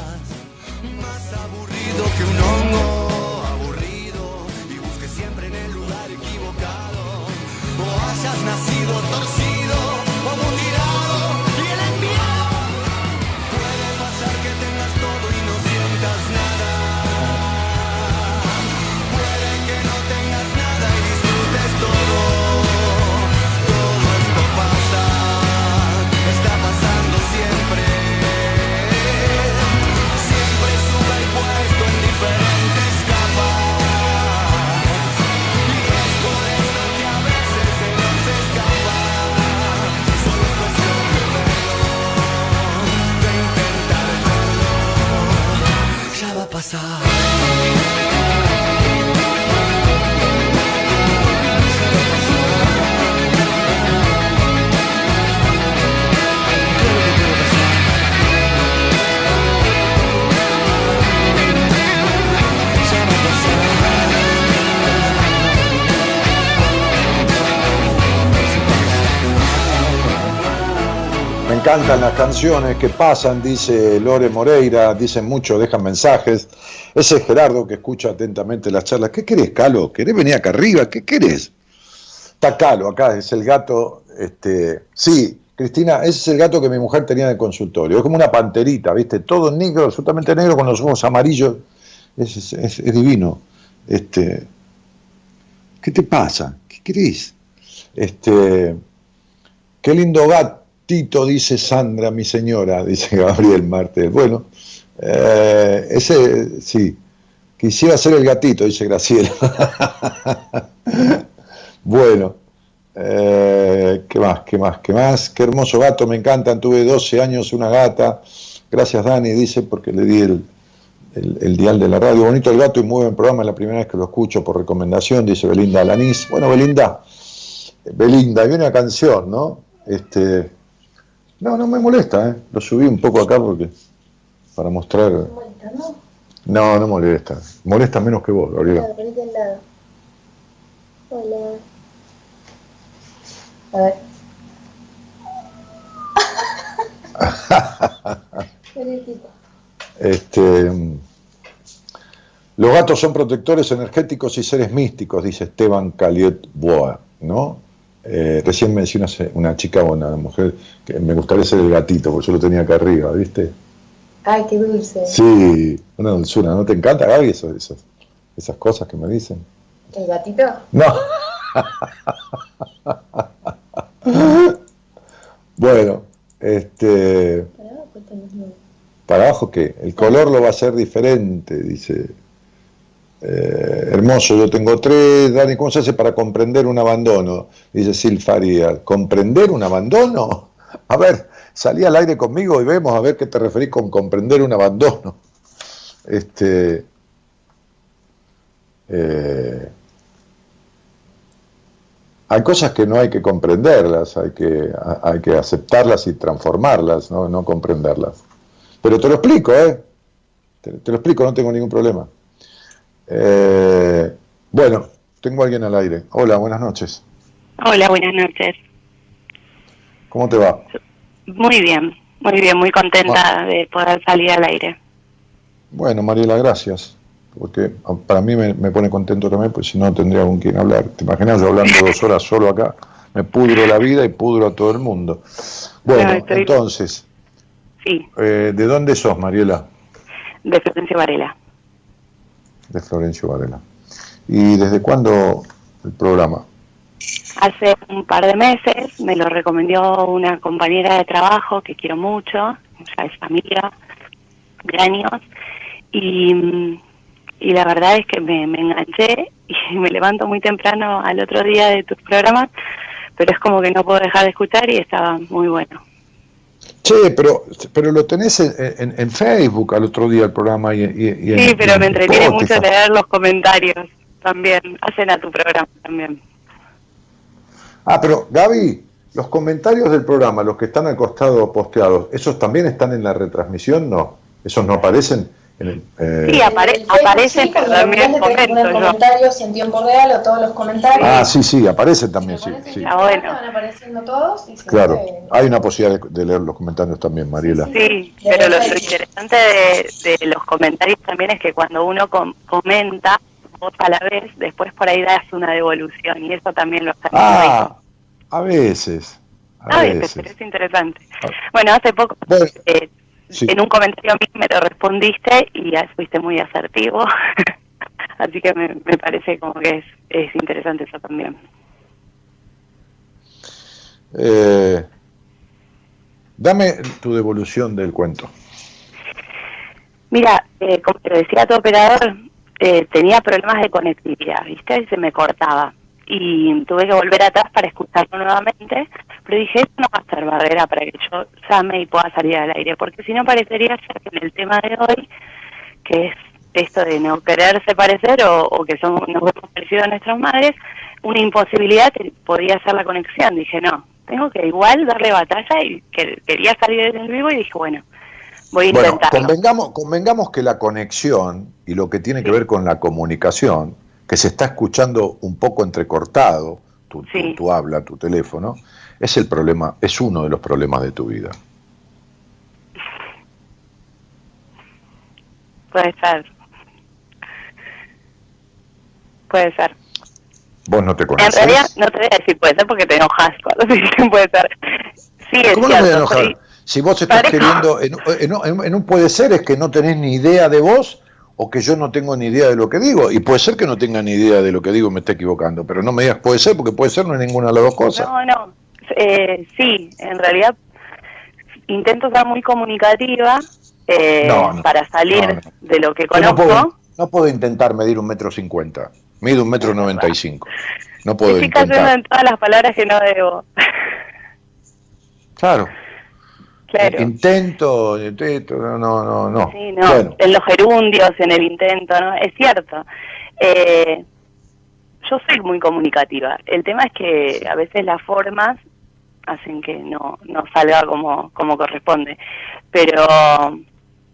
Encantan las canciones que pasan, dice Lore Moreira, dicen mucho, dejan mensajes. Ese es Gerardo que escucha atentamente las charlas. ¿Qué querés, Calo? ¿Querés venir acá arriba? ¿Qué querés? Está Calo, acá es el gato. Este... Sí, Cristina, ese es el gato que mi mujer tenía en el consultorio. Es como una panterita, ¿viste? Todo negro, absolutamente negro, con los ojos amarillos. Es, es- divino. Este... ¿Qué te pasa? ¿Qué querés? Este... Qué lindo gatito, dice Sandra, mi señora, dice Gabriel Martel. Bueno, eh, ese sí, quisiera ser el gatito, dice Graciela. bueno, eh, ¿qué más? ¿Qué más? ¿Qué más? Qué hermoso gato, me encantan. Tuve 12 años, una gata. Gracias, Dani, dice, porque le di el, el, dial de la radio. Bonito el gato y muy buen programa, es la primera vez que lo escucho por recomendación, dice Belinda Alanís. Bueno, Belinda, Belinda, viene una canción, ¿no? Este, no, no me molesta, ¿eh? Lo subí un poco acá porque para mostrar. No, no molesta. Molesta menos que vos, Gabriela. Claro, ponete al lado. Hola. A ver. Este, los gatos son protectores energéticos y seres místicos, dice Esteban Caliet Boa, ¿no? Eh, recién mencionó una chica o una mujer que me gustaría ser el gatito, porque yo lo tenía acá arriba, ¿viste? Ay, qué dulce. Sí, una dulzura. ¿No te encanta, Gaby, eso, eso- esas cosas que me dicen? ¿El gatito? No. bueno, este, Para abajo para abajo que el color lo va a hacer diferente, dice. Eh, hermoso, yo tengo tres. Dani, ¿cómo se hace para comprender un abandono? Dice Silfaría. ¿Comprender un abandono? A ver, salí al aire conmigo y vemos a ver qué te referís con comprender un abandono. Este. eh, hay cosas que no hay que comprenderlas, hay que, hay que aceptarlas y transformarlas, no, no comprenderlas. Pero te lo explico, ¿eh? Te, lo explico, no tengo ningún problema. Eh, bueno, tengo a alguien al aire. Hola, buenas noches. Hola, buenas noches. ¿Cómo te va? Muy bien, muy bien, muy contenta de poder salir al aire. Bueno, Mariela, gracias. Porque para mí me, pone contento también, pues si no tendría con quién hablar. ¿Te imaginas yo hablando dos horas solo acá? Me pudro la vida y pudro a todo el mundo. Bueno, entonces, sí. Eh, ¿de dónde sos, Mariela? De Florencio Varela. De Florencio Varela. ¿Y desde cuándo el programa? Hace un par de meses me lo recomendó una compañera de trabajo que quiero mucho, ya es familia de años, y, y la verdad es que me, me enganché y me levanto muy temprano al otro día de tus programas, pero es como que no puedo dejar de escuchar y estaba muy bueno. Che, pero, pero lo tenés en, en, Facebook al otro día el programa y, y, Sí, pero me entretiene mucho leer los comentarios también. Hacen a tu programa también. Ah, pero Gaby, los comentarios del programa, los que están al costado posteados, ¿esos también están en la retransmisión? No, esos no aparecen. En eh... Sí, aparecen, pero también comento comentarios en tiempo real o todos los comentarios. Ah, sí, sí, aparecen también, sí. sí. Ah, bueno. Van apareciendo todos. Y claro, hay una posibilidad de, leer los comentarios también, Mariela. Sí, pero lo, interesante de, de, los comentarios también es que cuando uno comenta, a la vez, después por ahí das una devolución y eso también lo hace Ah, a veces. A, veces, pero es interesante. Ah. Bueno, hace poco eh, en un comentario a mí me lo respondiste y ya fuiste muy asertivo, así que me, me parece como que es, es interesante eso también. Eh, dame tu devolución del cuento. Mira, eh, como te decía tu operador, eh, tenía problemas de conectividad, ¿viste? Y se me cortaba. Y tuve que volver atrás para escucharlo nuevamente, pero dije, esto no va a ser barrera para que yo llame y pueda salir al aire, porque si no parecería ser que en el tema de hoy, que es esto de no quererse parecer o, que somos, nos hemos parecido a nuestras madres, una imposibilidad podía ser la conexión. Dije, no, tengo que igual darle batalla y que, quería salir del vivo y dije, bueno, bueno, convengamos, convengamos que la conexión y lo que tiene que ver con la comunicación, que se está escuchando un poco entrecortado, tu, tu, habla, tu teléfono, es el problema, es uno de los problemas de tu vida. Puede ser. Puede ser. Vos no te conoces. En realidad no te voy a decir puede ser porque te enojas cuando dices puede ser. Sí, es ¿Cómo cierto, no me enojar? Si vos estás queriendo, en, un puede ser es que no tenés ni idea de vos o que yo no tengo ni idea de lo que digo. Y puede ser que no tenga ni idea de lo que digo y me esté equivocando. Pero no me digas puede ser porque puede ser no es ninguna de las dos cosas. No, no. Eh, sí, en realidad intento ser muy comunicativa eh, para salir de lo que conozco. No puedo, intentar medir un metro cincuenta. Mido un metro noventa y cinco. No puedo Estoy intentar. en todas las palabras que no debo. Claro. Intento, intento, no, no, no. Sí, no. En los gerundios, en el intento, ¿no? Es cierto. Eh, yo soy muy comunicativa. El tema es que a veces las formas hacen que no, no salga como, como corresponde. Pero,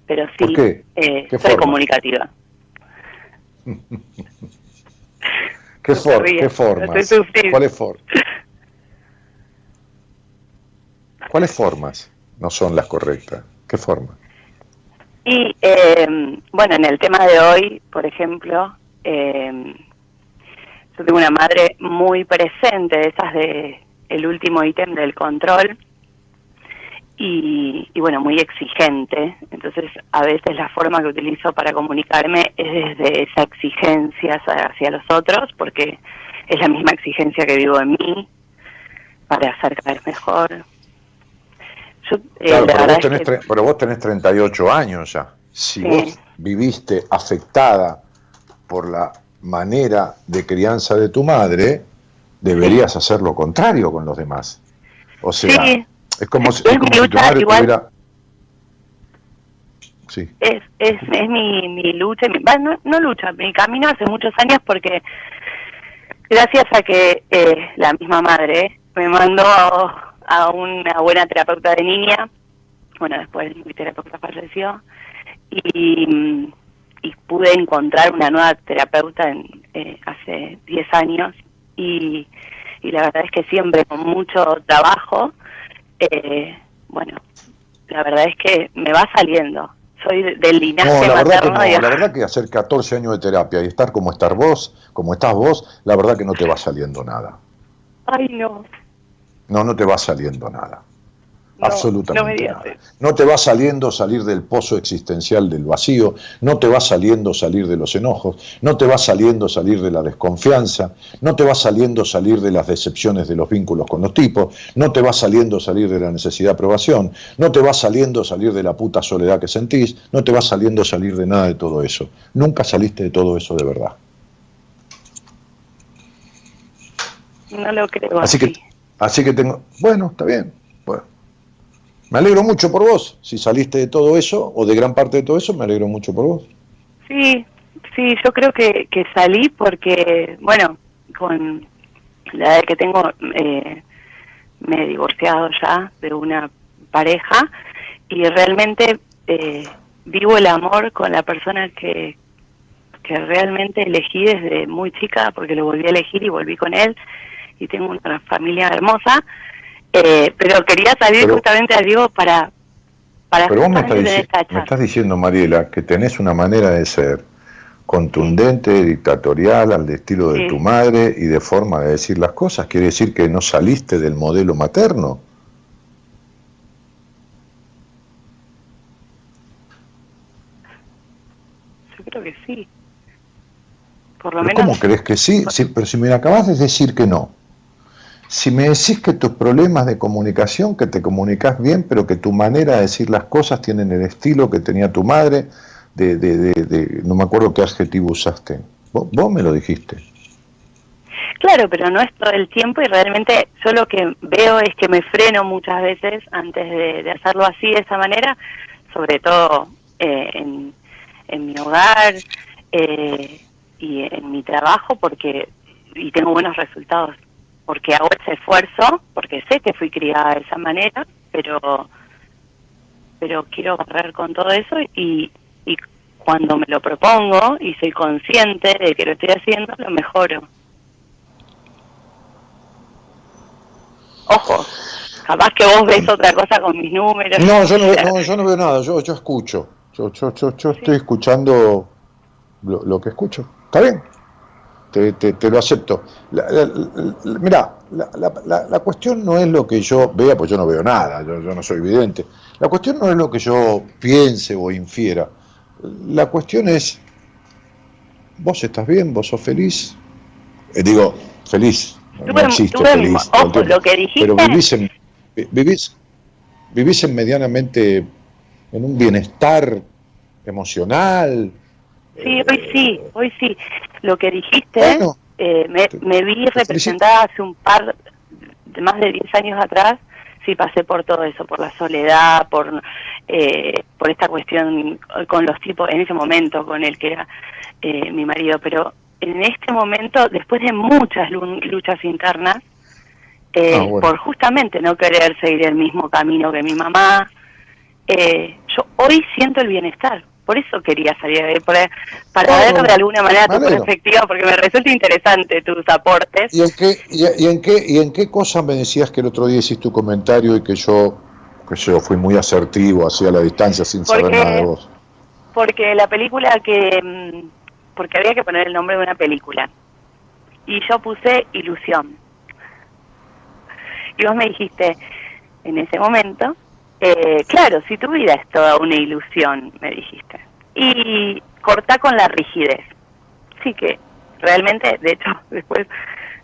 pero sí, Eh, soy comunicativa. ¿Qué, for ¿Qué formas? ¿Cuáles, for ¿Cuáles formas? No son las correctas. ¿Qué forma? Y eh, bueno, en el tema de hoy, por ejemplo, eh, yo tengo una madre muy presente, esas de el último ítem del control, y, y, bueno, muy exigente. Entonces, a veces la forma que utilizo para comunicarme es desde esa exigencia hacia los otros, porque es la misma exigencia que vivo en mí, para hacer caer mejor, eh, pero, vos tenés, pero, vos tenés, 38 años ya. Si vos viviste afectada por la manera de crianza de tu madre, deberías hacer lo contrario con los demás. O sea, es como, si, es como si tu madre tuviera... Sí. Es, es, es mi, mi lucha, no, no lucha, mi camino hace muchos años porque gracias a que eh, la misma madre me mandó a una buena terapeuta de niña, bueno, después mi terapeuta falleció, y, y pude encontrar una nueva terapeuta en, eh, hace 10 años, y, y la verdad es que siempre con mucho trabajo, eh, bueno, la verdad es que me va saliendo. Soy del linaje No, la verdad que materno. no. La verdad que hacer 14 años de terapia y estar como estar vos, como estás vos, la verdad que no te va saliendo nada. Ay, no. No, no te va saliendo nada. No, Absolutamente no nada. No te va saliendo salir del pozo existencial del vacío, no te va saliendo salir de los enojos, no te va saliendo salir de la desconfianza, no te va saliendo salir de las decepciones de los vínculos con los tipos, no te va saliendo salir de la necesidad de aprobación, no te va saliendo salir de la puta soledad que sentís, no te va saliendo salir de nada de todo eso. Nunca saliste de todo eso de verdad. No lo creo Así así. que, así que tengo, bueno, está bien. Bueno. Me alegro mucho por vos. Si saliste de todo eso, o de gran parte de todo eso, me alegro mucho por vos. Sí, sí, yo creo que, que salí porque, bueno, con la edad que tengo, eh, me he divorciado ya de una pareja y realmente eh, vivo el amor con la persona que, que realmente elegí desde muy chica, porque lo volví a elegir y volví con él y tengo una familia hermosa, eh, pero quería salir Pero- justamente a Diego para, para Pero vos me estás, esta me estás diciendo, Mariela, que tenés una manera de ser contundente, dictatorial, al estilo de Sí. tu madre y de forma de decir las cosas. ¿Quiere decir que no saliste del modelo materno? Yo creo que sí. Por lo ¿Pero menos. ¿Cómo crees que sí? Sí, Pero si me acabas de decir que no. Si me decís que tus problemas de comunicación, que te comunicas bien, pero que tu manera de decir las cosas tienen el estilo que tenía tu madre, de, de, de- no me acuerdo qué adjetivo usaste. Vos, vos me lo dijiste. Claro, pero no es todo el tiempo y realmente yo lo que veo es que me freno muchas veces antes de, de hacerlo así, de esa manera, sobre todo eh, en, en mi hogar eh, y en mi trabajo, porque y tengo buenos resultados, porque hago ese esfuerzo, porque sé que fui criada de esa manera, pero pero quiero barrer con todo eso y, y cuando me lo propongo y soy consciente de que lo estoy haciendo, lo mejoro. Ojo, capaz que vos ves otra cosa con mis números. No, yo no, no, yo no veo nada, yo, yo escucho. Yo, yo, yo, yo estoy escuchando lo, lo que escucho. ¿Está bien? Te, te, te lo acepto. La, la- la- la, cuestión no es lo que yo vea, pues yo no veo nada, yo, yo no soy vidente. La cuestión no es lo que yo piense o infiera. La cuestión es, vos estás bien, vos sos feliz. Eh, digo, feliz. No existe feliz. todo el ojo, tiempo. lo que dijiste- Pero vivís en, vi- vivís, vivís en medianamente en un bienestar emocional. Sí, hoy sí, hoy sí. Lo que dijiste, Bueno. eh, me, me vi representada hace un par, de más de 10 años atrás, sí pasé por todo eso, por la soledad, por eh, por esta cuestión con los tipos, en ese momento con el que era eh, mi marido, pero en este momento, después de muchas lu- luchas internas, eh, Ah, bueno. por justamente no querer seguir el mismo camino que mi mamá, eh, yo hoy siento el bienestar. Por eso quería salir de para Claro, ver de alguna manera tu perspectiva, porque me resulta interesante tus aportes. ¿Y en, qué, y, y en qué, ¿Y en qué cosa me decías que el otro día hiciste tu comentario y que yo, que yo fui muy asertivo hacia la distancia sin saber nada de vos? Porque la película que... mm, Porque había que poner el nombre de una película. Y yo puse Ilusión. Y vos me dijiste, en ese momento, eh, claro, si tu vida es toda una ilusión, me dijiste. Y cortá con la rigidez. Sí que realmente, de hecho, después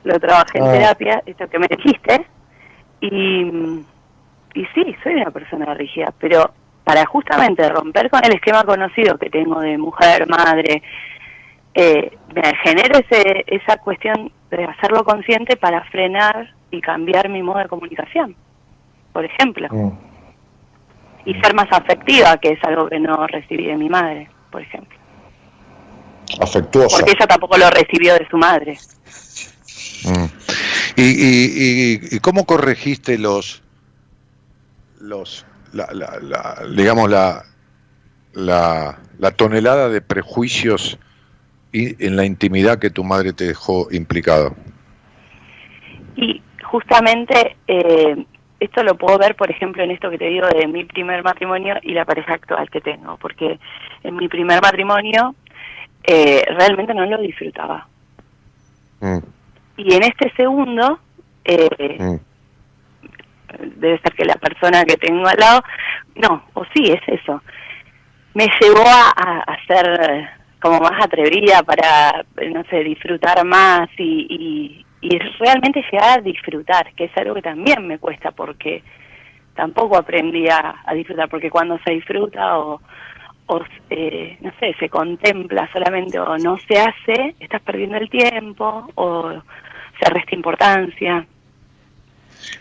lo trabajé en Ah. terapia, esto que me dijiste, y, y sí, soy una persona rígida, pero para justamente romper con el esquema conocido que tengo de mujer, madre, eh, me genera ese, esa cuestión de hacerlo consciente para frenar y cambiar mi modo de comunicación, por ejemplo, Mm. Y ser más afectiva, que es algo que no recibí de mi madre, por ejemplo, Afectuosa. porque ella tampoco lo recibió de su madre. ¿Y, y, y, cómo corregiste los, los la, la, digamos, la, la, la, tonelada de prejuicios en la intimidad que tu madre te dejó implicado? Y justamente eh, esto lo puedo ver, por ejemplo, en esto que te digo de mi primer matrimonio y la pareja actual que tengo, porque en mi primer matrimonio eh, realmente no lo disfrutaba. Mm. Y en este segundo, eh, mm. debe ser que la persona que tengo al lado, no, o sí, es eso. Me llevó a, a, ser como más atrevida para, no sé, disfrutar más y, y, realmente llegar a disfrutar, que es algo que también me cuesta porque tampoco aprendí a disfrutar, porque cuando se disfruta o o eh, no sé, se contempla solamente o no se hace, estás perdiendo el tiempo o se resta importancia.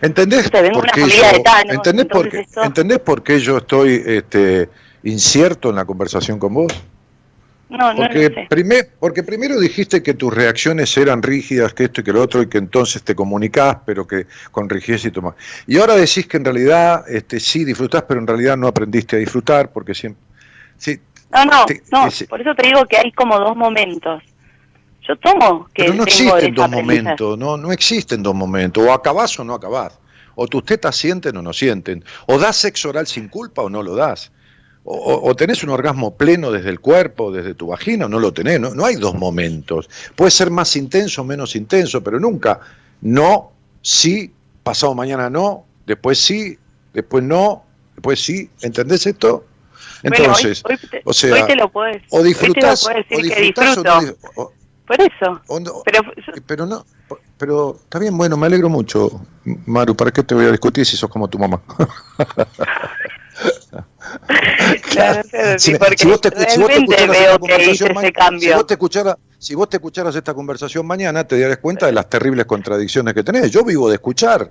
¿Entendés, por qué yo, ¿entendés, por qué, ¿entendés por qué yo estoy este, incierto en la conversación con vos? No, porque, no primer, porque primero dijiste que tus reacciones eran rígidas, que esto y que lo otro, y que entonces te comunicás, pero que con rigidez y tomás. Y ahora decís que en realidad este, sí disfrutás, pero en realidad no aprendiste a disfrutar, porque siempre no, no, no, por eso te digo que hay como dos momentos. Yo tomo que... Pero no existen dos momentos, no, no existen dos momentos, o acabás o no acabás. O tus tetas sienten o no sienten. O das sexo oral sin culpa o no lo das. O, tenés un orgasmo pleno desde el cuerpo, desde tu vagina, o no lo tenés. No, no hay dos momentos. Puede ser más intenso o menos intenso, pero nunca no, sí, pasado mañana no, después sí, después no, después sí. ¿Entendés esto? Entonces, o sea, o disfrutas, o disfrutas o Por eso. pero, pero no, pero está bien, bueno, me alegro mucho, Maru, ¿para qué te voy a discutir si sos como tu mamá? si, vos te, escucharas si vos te escucharas esta conversación mañana, te darías cuenta de las terribles contradicciones que tenés. Yo vivo de escuchar.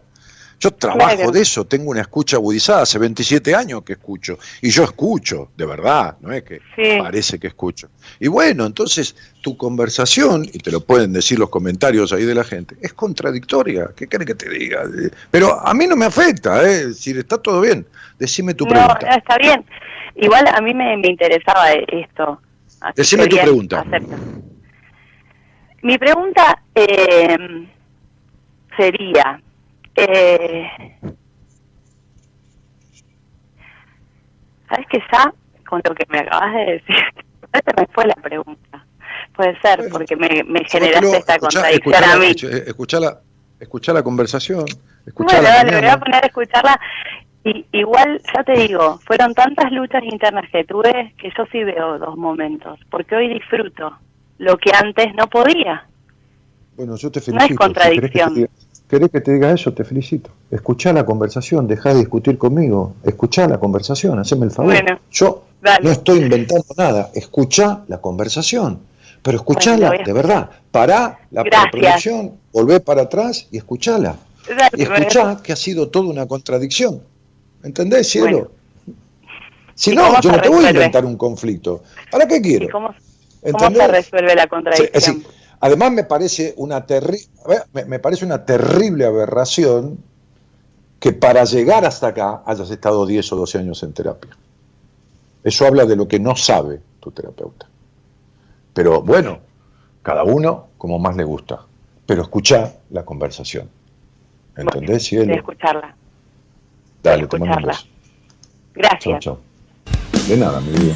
Yo trabajo de eso, tengo una escucha agudizada, hace 27 años que escucho, y yo escucho, de verdad, no es que parece que escucho. Y bueno, entonces tu conversación, y te lo pueden decir los comentarios ahí de la gente, es contradictoria, ¿qué quiere que te diga? Pero a mí no me afecta, ¿eh? si está todo bien, decime tu pregunta. No, está bien, igual a mí me, interesaba esto. Decime tu pregunta. Mi pregunta eh, sería, eh, ¿Sabes qué ya? Con lo que me acabas de decir, esta me fue la pregunta. Puede ser, porque me, me generaste esta contradicción a mí. Escuchá la, escuchá la conversación. Escuchá bueno, dale, me voy a poner a escucharla. Y, igual, ya te digo, fueron tantas luchas internas que tuve que yo sí veo dos momentos, porque hoy disfruto lo que antes no podía. Bueno, yo te felicito. No es contradicción. ¿Querés que te diga eso? Te felicito. Escuchá la conversación, dejá de discutir conmigo. Escuchá la conversación, haceme el favor. Yo no estoy inventando nada. Escuchá la conversación. Pero escuchala de verdad. Pará la producción, volvé para atrás y escuchala. y escuchá que ha sido toda una contradicción. ¿Entendés, cielo? Si no, yo no te voy a inventar un conflicto. ¿Para qué quiero? Cómo, se resuelve la contradicción? Además me parece una me parece una terrible aberración que para llegar hasta acá hayas estado 10 o 12 años en terapia. Eso habla de lo que no sabe tu terapeuta. Pero bueno, cada uno como más le gusta. Pero escucha la conversación. ¿Entendés, cielo? De escucharla. Dale, te mando Gracias. Chao, chao. De nada, mi vida.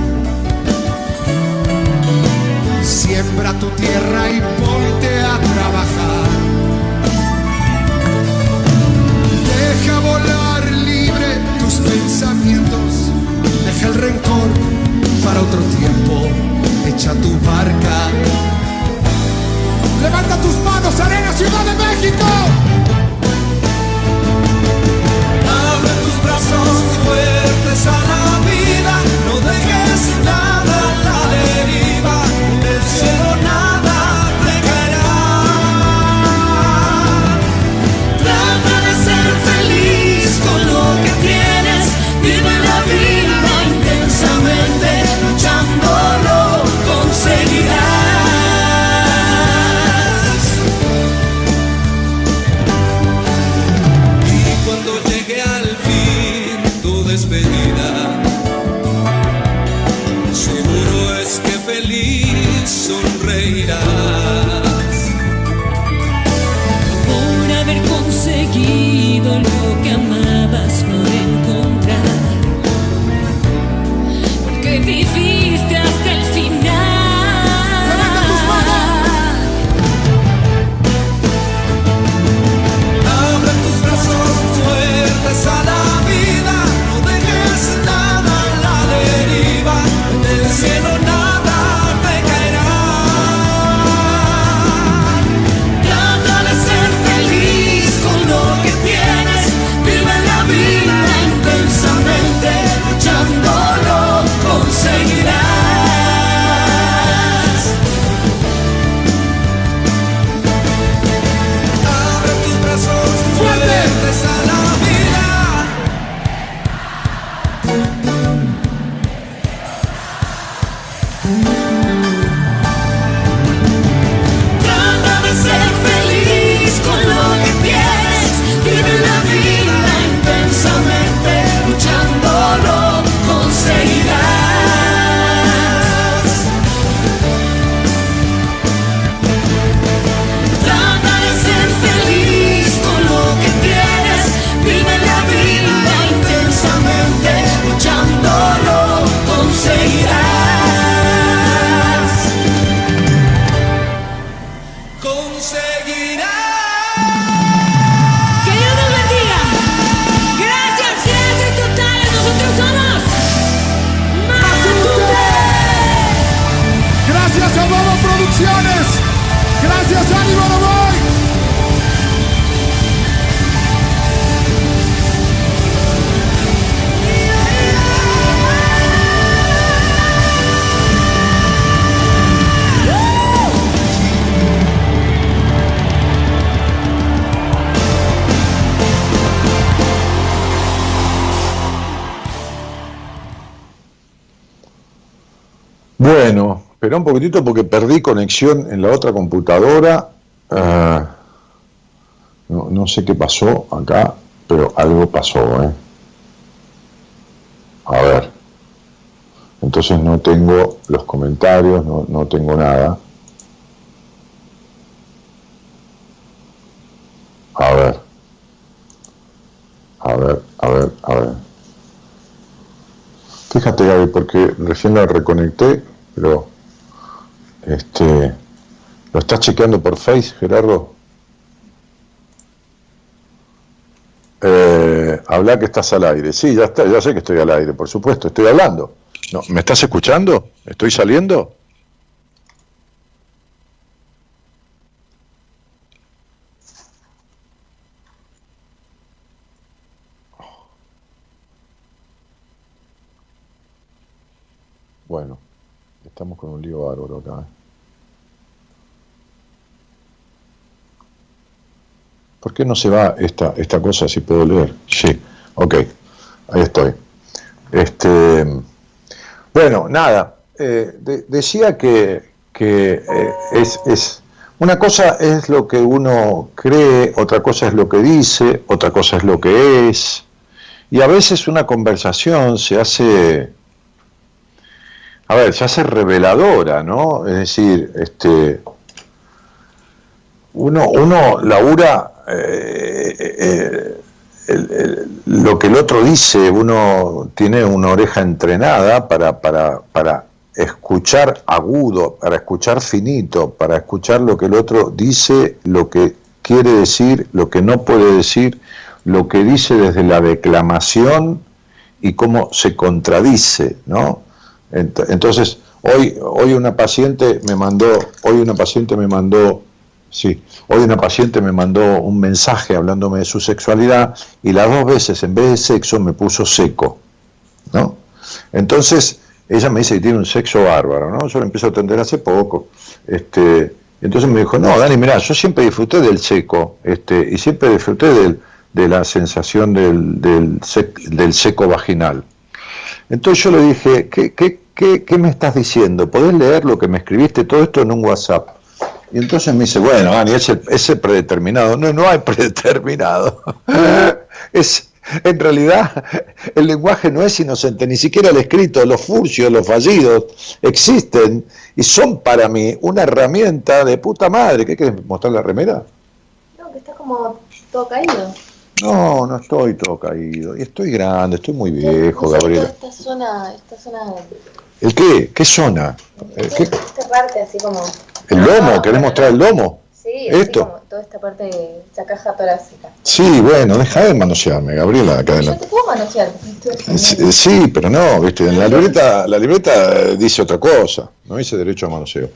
Siembra tu tierra y ponte a trabajar. Deja volar libre tus pensamientos. Deja el rencor para otro tiempo. Echa tu barca. Levanta tus manos, Arena Ciudad de México. Espera un poquitito porque perdí conexión en la otra computadora. Ah, no, no sé qué pasó acá, pero algo pasó, ¿eh? A ver. Entonces no tengo los comentarios, no, no tengo nada. A ver. A ver, a ver, a ver. Fíjate, Gaby, porque recién la reconecté, pero este ¿lo estás chequeando por Face, Gerardo? Eh, habla que estás al aire. Sí, ya está, ya sé que estoy al aire, por supuesto, estoy hablando. No, ¿me estás escuchando? ¿Estoy saliendo? Bueno, estamos con un lío bárbaro acá. ¿eh? ¿Por qué no se va esta, esta cosa si puedo leer? Sí, ok, ahí estoy. Este, bueno, nada, eh, de- decía que, que eh, es, es, una cosa es lo que uno cree, otra cosa es lo que dice, otra cosa es lo que es, y a veces una conversación se hace, a ver, se reveladora, ¿no? Es decir, este, uno, uno labura eh, eh, el- lo que el otro dice, uno tiene una oreja entrenada para, para, para escuchar agudo, para escuchar finito, para escuchar lo que el otro dice, lo que quiere decir, lo que no puede decir, lo que dice desde la declamación y cómo se contradice, ¿no? Ent- Entonces, hoy, hoy una paciente me mandó, hoy una paciente me mandó, sí, hoy una paciente me mandó un mensaje hablándome de su sexualidad y las dos veces en vez de sexo me puso seco, ¿no? Entonces, ella me dice que tiene un sexo bárbaro, ¿no? Yo lo empiezo a atender hace poco, este, entonces me dijo, no, Dani, mira, yo siempre disfruté del seco, este, y siempre disfruté del, de la sensación del, del, sec- del seco vaginal. Entonces yo le dije, ¿qué, qué, qué, me estás diciendo? ¿Podés leer lo que me escribiste todo esto en un WhatsApp? Y entonces me dice, bueno, Dani, ese, ese predeterminado. No, no hay predeterminado. es, en realidad, el lenguaje no es inocente, ni siquiera el escrito, los furcios, los fallidos, existen y son para mí una herramienta de puta madre. ¿Qué quieres mostrar la remera? No, que estás como todo caído. No, no estoy todo caído. Y estoy grande, estoy muy viejo, Gabriela. Esta zona, esta zona, ¿El qué? ¿Qué zona? ¿El, qué? esta parte así como, ¿El lomo? ¿Querés mostrar el lomo? sí, ¿Esto? como toda esta parte, esta caja torácica. Sí, bueno, deja de manosearme, Gabriela, acá Yo te puedo manosear. Sí, sí, pero no, viste, en la libreta, la libreta dice otra cosa, no dice derecho a manoseo.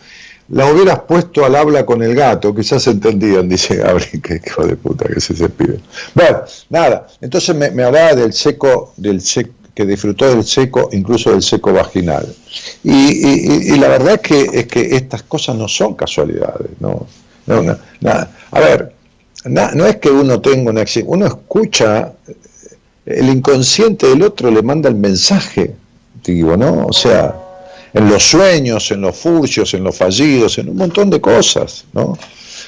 La hubieras puesto al habla con el gato, quizás entendían, dice Gabriel, que hijo de puta que se ese pibe. Bueno, nada, entonces me, hablaba del seco, del sec- que disfrutó del seco, incluso del seco vaginal. Y, y- y- la verdad es que, es que estas cosas no son casualidades, ¿no? no, no, nada. A ver, no es que uno tenga una acci- uno escucha el inconsciente del otro le manda el mensaje, digo, ¿no? O sea, en los sueños, en los furcios, en los fallidos, en un montón de cosas, ¿no?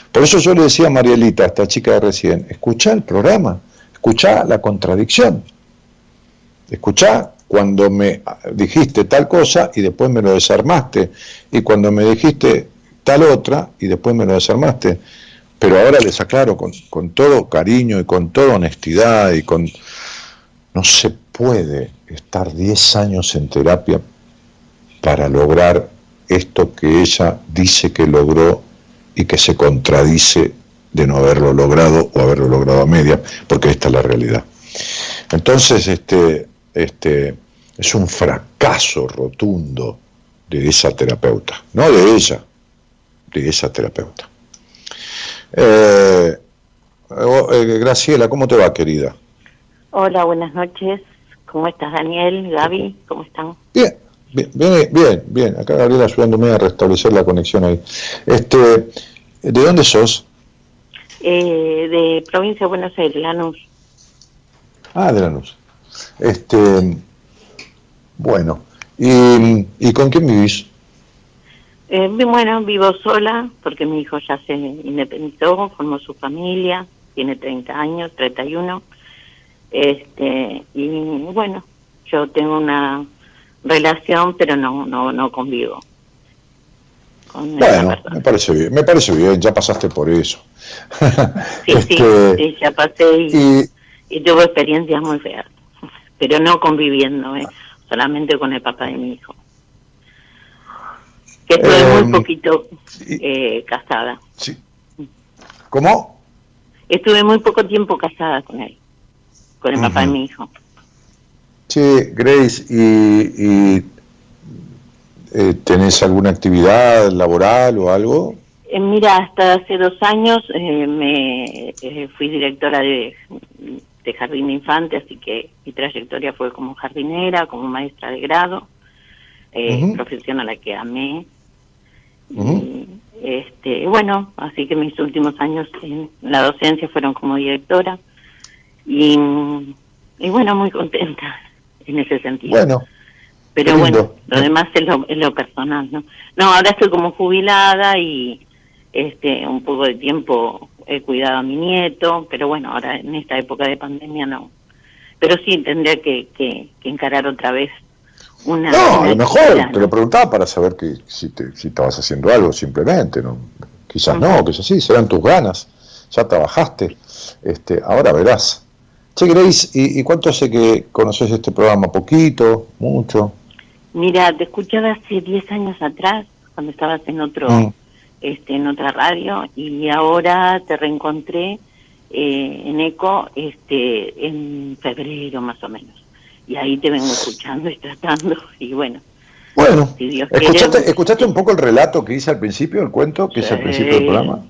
Por eso yo le decía a Marielita, a esta chica de recién, escuchá el programa, escuchá la contradicción, escuchá cuando me dijiste tal cosa y después me lo desarmaste, y cuando me dijiste tal otra y después me lo desarmaste. Pero ahora les aclaro con, con todo cariño y con toda honestidad y con... No se puede estar 10 años en terapia para lograr esto que ella dice que logró y que se contradice de no haberlo logrado o haberlo logrado a media, porque esta es la realidad. Entonces, este, este, es un fracaso rotundo de esa terapeuta, no de ella, de esa terapeuta. Eh, eh, Graciela, ¿cómo te va, querida? Hola, buenas noches. ¿Cómo estás, Daniel? Gaby, ¿cómo están? Bien, bien, bien, bien, bien. Acá Gabriela ayudándome a restablecer la conexión ahí. Este, ¿De dónde sos? Eh, de provincia de Buenos Aires, Lanús. Ah, de Lanús. Este, bueno, ¿y, y con quién vivís? Eh, bueno, vivo sola porque mi hijo ya se independizó, formó su familia, tiene 30 años, 31. Este, y bueno, yo tengo una relación, pero no no no convivo. Con Bueno, me parece bien, me parece bien, ya pasaste por eso. Sí, sí, Este, sí, ya pasé y, y tuve experiencias muy feas, pero no conviviendo, eh, solamente con el papá de mi hijo. Que estuve Em, muy poquito eh, casada. ¿Cómo? Estuve muy poco tiempo casada con él, con el papá de mi hijo. Sí, Grace, ¿y, y, eh, tenés alguna actividad laboral o algo? Eh, mira, hasta hace dos años eh, me eh, fui directora de, de jardín de infantes, así que mi trayectoria fue como jardinera, como maestra de grado, eh, profesión a la que amé. Este, bueno, así que mis últimos años en la docencia fueron como directora y, y bueno, muy contenta en ese sentido. Bueno, Pero bueno, lo demás es lo, es lo personal, ¿no? No, ahora estoy como jubilada y este un poco de tiempo he cuidado a mi nieto, pero bueno, ahora en esta época de pandemia no. Pero sí tendría que, que, que encarar otra vez una... No, a lo mejor te lo preguntaba para saber que si, te, si estabas haciendo algo simplemente, ¿no? Quizás no, quizás sí, serán tus ganas, ya trabajaste, este, ahora verás. Che, Grace, ¿y, y cuánto hace que conoces este programa? ¿Poquito? ¿Mucho? Mira, te escuchaba hace 10 años atrás, cuando estabas en otro Mm. este en otra radio, y ahora te reencontré eh, en ECO este en febrero más o menos. Y ahí te vengo escuchando y tratando, y bueno, Bueno, si Dios ¿escuchaste, quiere... ¿escuchaste un poco el relato que hice al principio, el cuento que hice al principio del programa?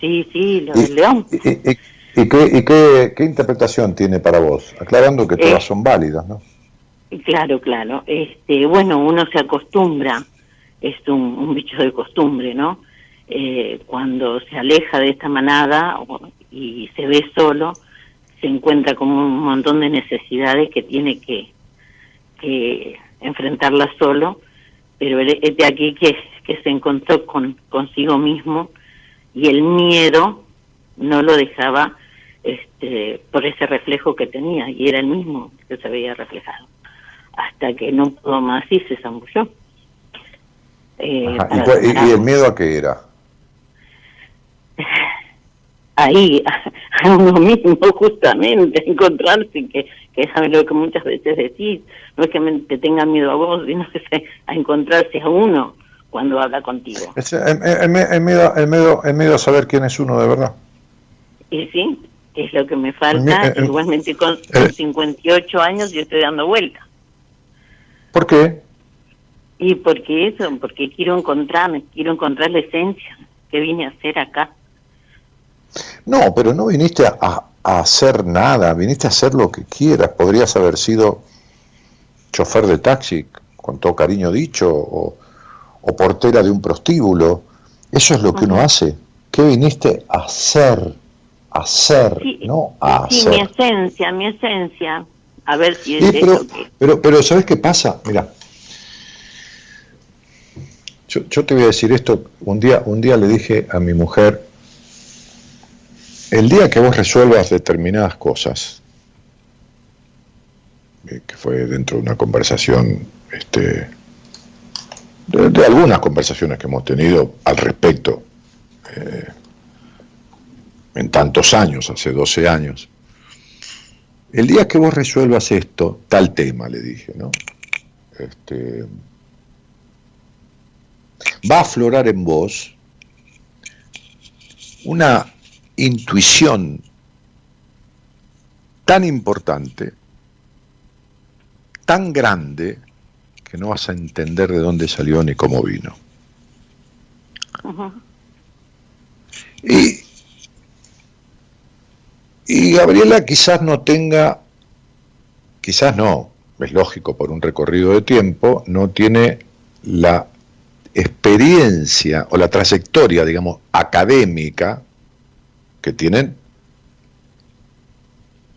Sí, sí, lo del león. ¿Y, y- y qué, y qué- qué interpretación tiene para vos? Aclarando que todas Eh, son válidas, ¿no? Claro, claro. Este, bueno, uno se acostumbra, es un, un bicho de costumbre, ¿no? Eh, cuando se aleja de esta manada y se ve solo, se encuentra con un montón de necesidades que tiene que, que enfrentarlas solo, pero es de aquí que, que se encontró con consigo mismo y el miedo no lo dejaba este, por ese reflejo que tenía y era el mismo que se veía reflejado hasta que no pudo más y se zambulló. Eh, ¿Y, y- el miedo a qué era? ahí a, a uno mismo justamente, encontrarse, que, que es lo que muchas veces decís, no es que me, te tenga miedo a vos, sino que se- a encontrarse a uno cuando habla contigo. Es, es- es miedo, es miedo- es miedo a saber quién es uno de verdad. Y sí, es lo que me falta, Eh, eh, igualmente con, eh. con 58 años yo estoy dando vuelta. ¿Por qué? Y porque eso, porque quiero encontrarme, quiero encontrar la esencia que vine a hacer acá. No, pero no viniste a, a- a hacer nada, viniste a hacer lo que quieras. Podrías haber sido chofer de taxi, con todo cariño dicho, o, o portera de un prostíbulo. Eso es lo que uno hace. ¿Qué viniste a hacer? Hacer, no a Sí, mi esencia, mi esencia. A ver si es Sí, pero, eso que... pero, pero ¿sabes qué pasa? Mira, yo, yo te voy a decir esto. Un día, un día le dije a mi mujer, el día que vos resuelvas determinadas cosas, que fue dentro de una conversación, este, de, de algunas conversaciones que hemos tenido al respecto, eh, en tantos años, hace 12 años, el día que vos resuelvas esto, tal tema, le dije, ¿no? Este, va a aflorar en vos una intuición tan importante, tan grande, que no vas a entender de dónde salió ni cómo vino. Y, y Gabriela quizás no tenga, quizás no, es lógico por un recorrido de tiempo, no tiene la experiencia o la trayectoria, digamos, académica que tienen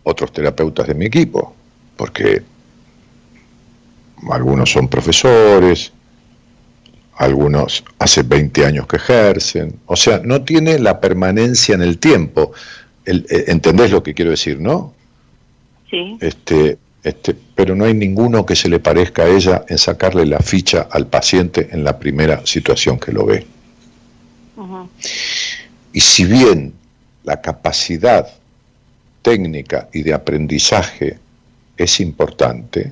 otros terapeutas de mi equipo, porque algunos son profesores, algunos hace 20 años que ejercen, o sea, no tiene la permanencia en el tiempo. El- eh, ¿Entendés lo que quiero decir, no? Sí. Este, este, pero no hay ninguno que se le parezca a ella en sacarle la ficha al paciente en la primera situación que lo ve. Y si bien la capacidad técnica y de aprendizaje es importante,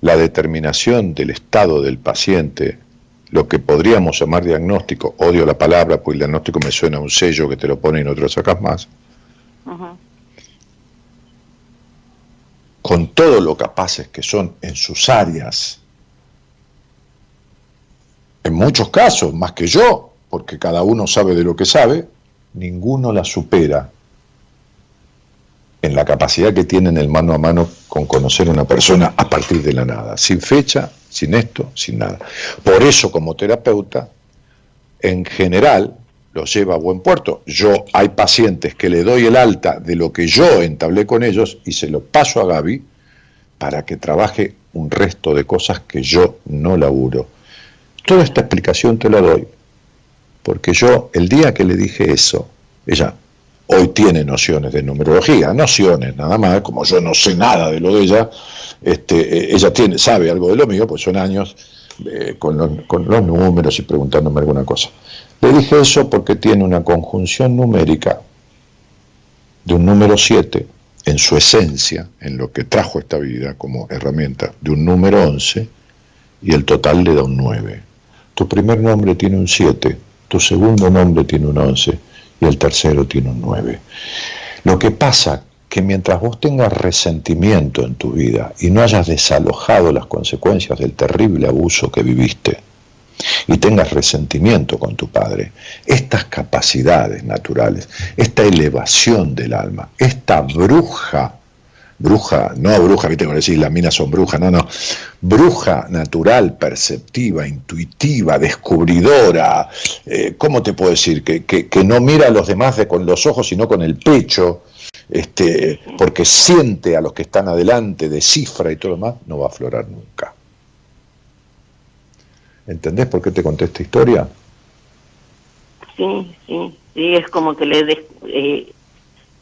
la determinación del estado del paciente, lo que podríamos llamar diagnóstico, odio la palabra, porque el diagnóstico me suena a un sello que te lo pone y no te lo sacas más, con todo lo capaces que son en sus áreas, en muchos casos, más que yo, porque cada uno sabe de lo que sabe, ninguno la supera en la capacidad que tienen el mano a mano con conocer a una persona a partir de la nada, sin fecha, sin esto, sin nada. Por eso, como terapeuta, en general, lo lleva a buen puerto. Yo hay pacientes que le doy el alta de lo que yo entablé con ellos y se lo paso a Gaby para que trabaje un resto de cosas que yo no laburo. Toda esta explicación te la doy porque yo, el día que le dije eso, ella hoy tiene nociones de numerología, nociones nada más, como yo no sé nada de lo de ella, este, eh, ella sabe algo de lo mío, pues son años eh, con, los, con los números y preguntándome alguna cosa. Le dije eso porque tiene una conjunción numérica de un número 7 en su esencia, en lo que trajo esta vida como herramienta, de un número 11 y el total le da un 9. Tu primer nombre tiene un 7, tu segundo nombre tiene un 11 y el tercero tiene un 9. Lo que pasa que mientras vos tengas resentimiento en tu vida y no hayas desalojado las consecuencias del terrible abuso que viviste y tengas resentimiento con tu padre, estas capacidades naturales, esta elevación del alma, esta bruja, bruja, no bruja, viste cuando decís las minas son brujas, no, no, bruja natural, perceptiva, intuitiva, descubridora, eh, ¿cómo te puedo decir? Que, que- no mira a los demás de- con los ojos, sino con el pecho, este, porque siente a los que están adelante, descifra y todo lo demás, no va a aflorar nunca. ¿Entendés por qué te conté esta historia? Sí, sí, sí, es como que le des- eh,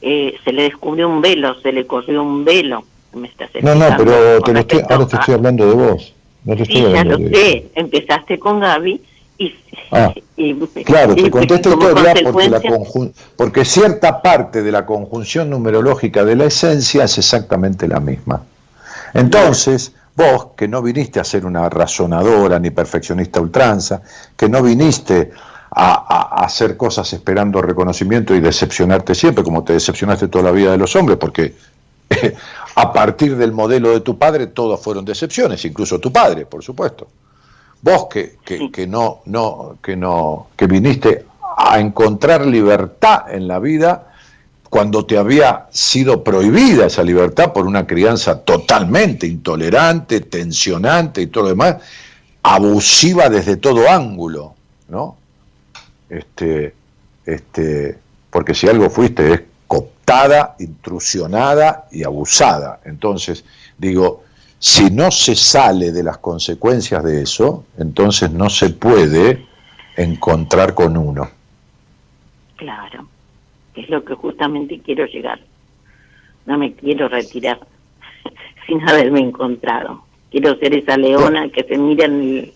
eh, se le descubrió un velo, se le corrió un velo. Me estás No, no, pero te lo estoy, ahora te estoy hablando de vos. No te estoy Sí, ya hablando lo de sé. Empezaste con Gaby Y, Ah, y- Claro, y te como historia porque, la conjun- porque cierta parte de la conjunción numerológica de la esencia es exactamente la misma. Entonces, vos que no viniste a ser una razonadora ni perfeccionista ultranza, que no viniste a, hacer cosas esperando reconocimiento y decepcionarte siempre, como te decepcionaste toda la vida de los hombres, porque a partir del modelo de tu padre todas fueron decepciones, incluso tu padre, por supuesto. Vos que, que, que no, no, que no, que viniste a encontrar libertad en la vida cuando te había sido prohibida esa libertad por una crianza totalmente intolerante, tensionante y todo lo demás, abusiva desde todo ángulo, ¿no? Este, este, porque si algo fuiste es cooptada, intrusionada y abusada. Entonces, digo, si no se sale de las consecuencias de eso, entonces no se puede encontrar con uno. Claro, es lo que justamente quiero llegar. No me quiero retirar sin haberme encontrado. Quiero ser esa leona que se mira en el,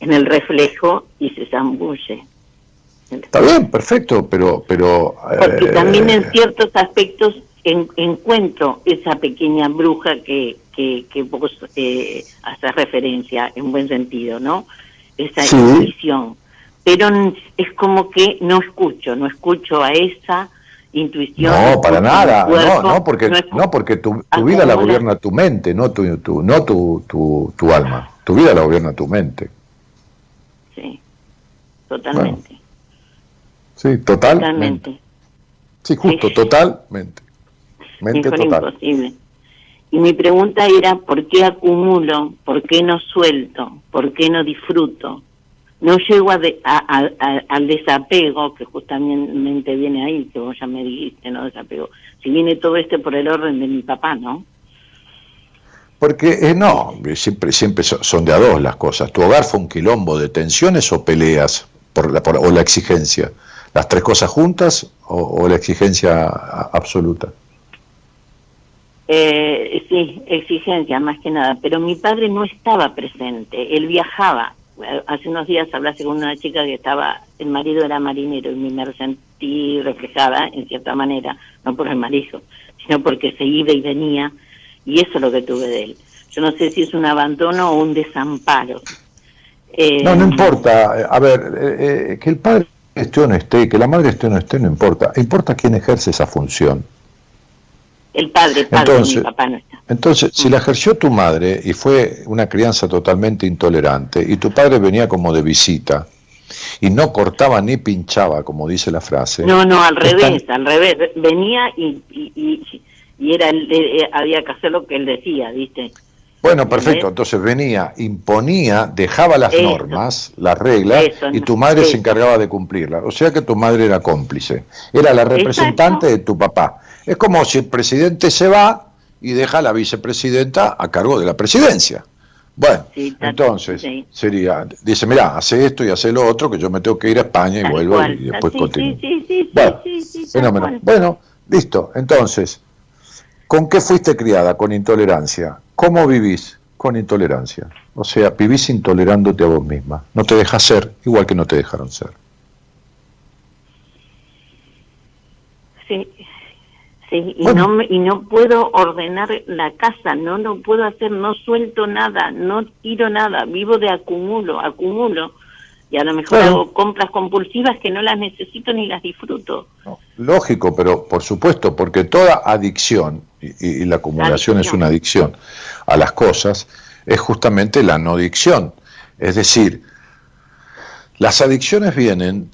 en el reflejo y se zambulle. Está bien, perfecto, pero... pero Porque eh, también en ciertos aspectos en- encuentro esa pequeña bruja que, que, que vos eh, haces referencia, en buen sentido, ¿no? Esa Sí. intuición. Pero es como que no escucho, no escucho a esa intuición. No, para nada, no, cuerpo, no, porque, no porque tu, tu vida la gobierna tu mente, no tu, tu- no tu, tu, tu alma. Tu vida la gobierna tu mente. Sí, totalmente. Sí, totalmente. totalmente. Sí, justo, totalmente. Mente Mejor total. imposible. Y mi pregunta era, ¿por qué acumulo? ¿Por qué no suelto? ¿Por qué no disfruto? No llego a de- a- al desapego, que justamente viene ahí, que vos ya me dijiste, ¿no? Desapego. Si viene todo este por el orden de mi papá, ¿no? Porque eh, no, siempre, siempre so- son de a dos las cosas. ¿Tu hogar fue un quilombo de tensiones o peleas por la, por- o la exigencia? ¿Las tres cosas juntas o, o la exigencia absoluta? Eh, sí, exigencia más que nada, pero mi padre no estaba presente, él viajaba. Eh, Hace unos días hablaste con una chica que estaba, el marido era marinero y me sentí reflejada en cierta manera, no por el marido, sino porque se iba y venía, y eso es lo que tuve de él. Yo no sé si es un abandono o un desamparo. Eh, No, no importa. A ver, eh, eh, que el padre esté o no esté, que la madre esté o no esté, no importa. Importa quién ejerce esa función. El padre, padre, Entonces- mi papá no está. Entonces, si la ejerció tu madre y fue una crianza totalmente intolerante y tu padre venía como de visita y no cortaba ni pinchaba, como dice la frase. No, no, al tan- revés, al revés. Venía y, y, y, y era el- eh, había que hacer lo que él decía, ¿viste? Bueno, perfecto. Entonces venía, imponía, dejaba las Eso. normas, las reglas, Eso, y tu madre se encargaba de cumplirlas. O sea que tu madre era cómplice. Era la representante de tu papá. Es como si el presidente se va y deja a la vicepresidenta a cargo de la presidencia. Bueno, Sí, entonces sí. sería, dice, mira, hace esto y hace lo otro, que yo me tengo que ir a España y Tal vuelvo cual. y después Sí, continúo. sí, sí, sí, sí, Bueno, Fenómeno. Bueno, listo. Entonces, ¿con qué fuiste criada? Con intolerancia. ¿Cómo vivís? Con intolerancia. O sea, vivís intolerándote a vos misma. No te dejas ser, igual que no te dejaron ser. Sí, sí, y, Bueno. no y no puedo ordenar la casa, no lo puedo hacer, no suelto nada, no tiro nada, vivo de acumulo, acumulo. Y a lo mejor Claro. hago compras compulsivas que no las necesito ni las disfruto. Lógico, pero por supuesto, porque toda adicción, y, la acumulación es una adicción a las cosas, es justamente la no adicción. Es decir, las adicciones vienen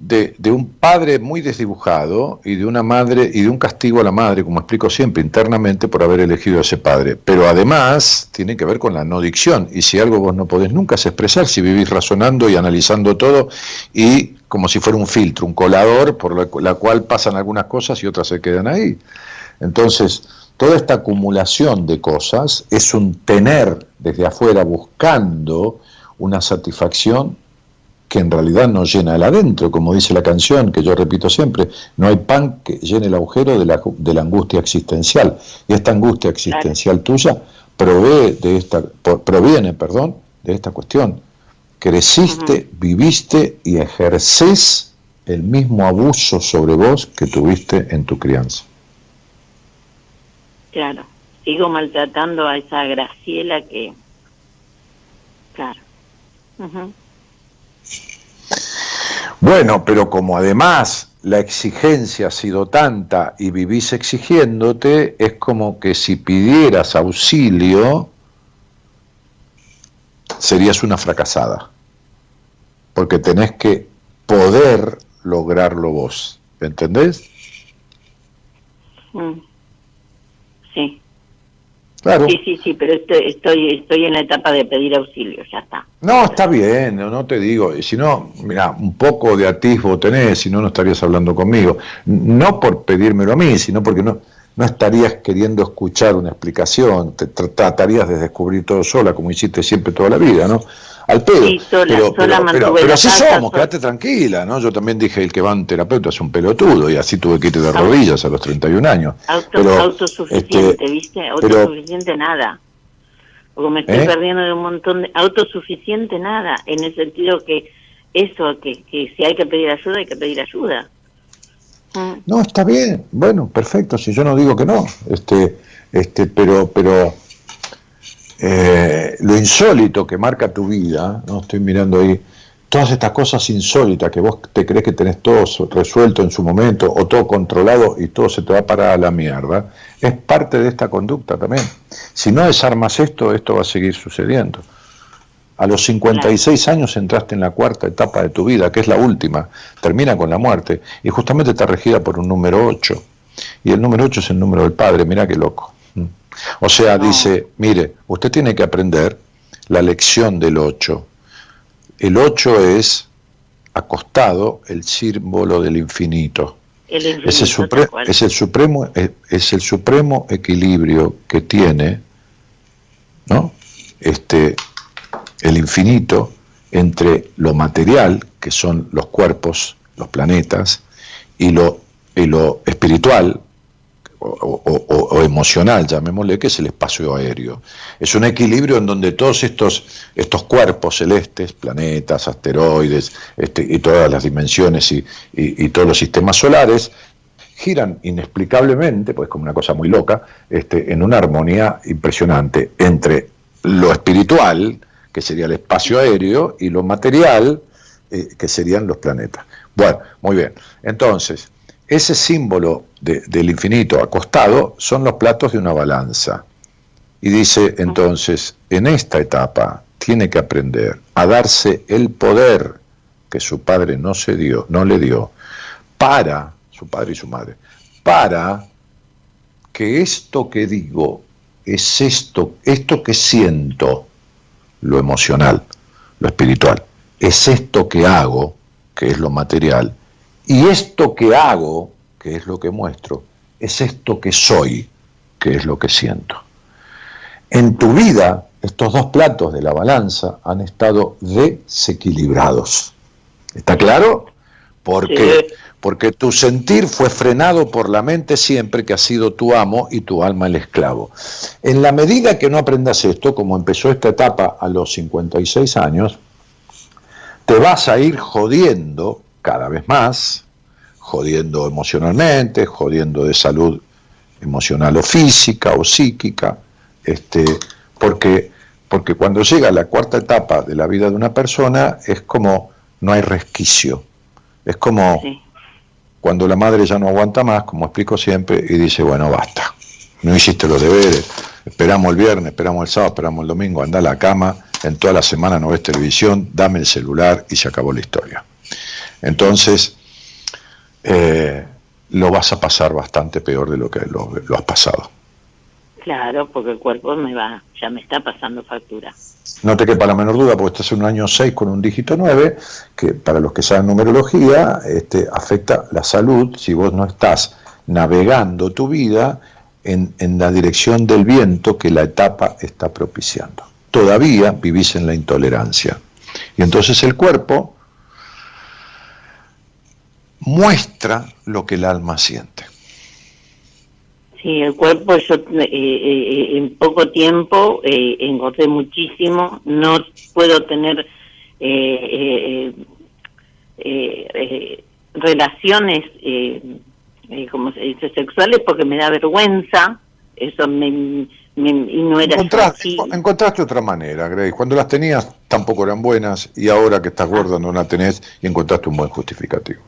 de, un padre muy desdibujado y de una madre y de un castigo a la madre, como explico siempre, internamente por haber elegido a ese padre. Pero además tiene que ver con la no adicción. Y si algo vos no podés nunca es expresar, si vivís razonando y analizando todo y como si fuera un filtro, un colador por la, la cual pasan algunas cosas y otras se quedan ahí. Entonces, toda esta acumulación de cosas es un tener desde afuera buscando una satisfacción que en realidad no llena el adentro, como dice la canción, que yo repito siempre, no hay pan que llene el agujero de la, de la angustia existencial. Y esta angustia existencial tuya provee de esta, proviene, perdón, de esta cuestión. creciste, viviste y ejerces el mismo abuso sobre vos que tuviste en tu crianza. Claro, sigo maltratando a esa Graciela que, claro. Ujú. Bueno, pero como además la exigencia ha sido tanta y vivís exigiéndote, es como que si pidieras auxilio, serías una fracasada. Porque tenés que poder lograrlo vos. ¿Entendés? Mm. Sí. Claro. Sí, sí, sí, pero estoy, estoy, estoy en la etapa de pedir auxilio, ya está. No, está bien, no, no te digo. Si no, mira, un poco de atisbo tenés, si no, no estarías hablando conmigo. No por pedírmelo a mí, sino porque no, no estarías queriendo escuchar una explicación, te tra- tratarías de descubrir todo sola, como hiciste siempre toda la vida, ¿no? Al pedo. Sí, sola, pero, sola pero, pero, pero así casa, somos, sola. quédate tranquila, ¿no? Yo también dije, el que va a un terapeuta es un pelotudo, y así tuve que ir de rodillas a los 31 años. Auto, autosuficiente, este, ¿viste? Autosuficiente nada. Porque me estoy ¿Eh? perdiendo de un montón de... Autosuficiente nada, en el sentido que eso, que, que si hay que pedir ayuda, hay que pedir ayuda. Mm. No, está bien, bueno, perfecto, si yo no digo que no, este, este, pero, pero eh, lo insólito que marca tu vida, no estoy mirando ahí, todas estas cosas insólitas que vos te crees que tenés todo resuelto en su momento o todo controlado y todo se te va para la mierda, es parte de esta conducta también. Si no desarmas esto, esto va a seguir sucediendo. A los 56 años entraste en la cuarta etapa de tu vida, que es la última, termina con la muerte, y justamente está regida por un número 8. Y el número 8 es el número del Padre, mira qué loco. O sea, dice, mire, usted tiene que aprender la lección del 8. El 8 es acostado el símbolo del infinito. El infinito, Es el, supre- es el supremo es, es el supremo equilibrio que tiene ¿no? este el infinito entre lo material que son los cuerpos los planetas y lo y lo espiritual o, emocional, llamémosle, que es el espacio aéreo. Es un equilibrio en donde todos estos, estos cuerpos celestes, planetas, asteroides este, y todas las dimensiones y, y- y todos los sistemas solares, giran inexplicablemente, pues como una cosa muy loca, este, en una armonía impresionante entre lo espiritual, que sería el espacio aéreo, y lo material, eh, que serían los planetas. Bueno, muy bien. Entonces, ese símbolo de- del infinito acostado son los platos de una balanza. Y dice entonces, en esta etapa tiene que aprender a darse el poder que su padre no se dio, no le dio, para su padre y su madre, para que esto que digo es esto, esto que siento, lo emocional, lo espiritual, es esto que hago, que es lo material, y esto que hago, que es lo que muestro, es esto que soy, que es lo que siento. En tu vida, estos dos platos de la balanza han estado desequilibrados. ¿Está claro? ¿Por Sí. qué? Porque tu sentir fue frenado por la mente siempre que ha sido tu amo y tu alma el esclavo. En la medida que no aprendas esto, como empezó esta etapa a los 56 años, te vas a ir jodiendo cada vez más, jodiendo emocionalmente, jodiendo de salud emocional o física o psíquica, este, porque, porque cuando llega la cuarta etapa de la vida de una persona es como no hay resquicio, es como cuando la madre ya no aguanta más, como explico siempre, y dice, bueno, basta, no hiciste los deberes, esperamos el viernes, esperamos el sábado, esperamos el domingo, anda a la cama, en toda la semana no ves televisión, dame el celular. Y se acabó la historia. Entonces, eh, lo vas a pasar bastante peor de lo que lo, lo has pasado. Claro, porque el cuerpo me va, ya me está pasando factura. No te quepa la menor duda, porque estás en un año 6 con un dígito 9, que para los que saben numerología, este, afecta la salud si vos no estás navegando tu vida en, en la dirección del viento que la etapa está propiciando. Todavía vivís en la intolerancia. Y entonces el cuerpo muestra lo que el alma siente. Sí, el cuerpo, yo eh, eh, en poco tiempo eh, engordé muchísimo, no puedo tener eh, eh, eh, relaciones, eh, eh, como se dice, sexuales porque me da vergüenza, eso me, me- y no era Encontraste, así. encontraste otra manera, Grace. Cuando las tenías tampoco eran buenas y ahora que estás gorda no la tenés y encontraste un buen justificativo.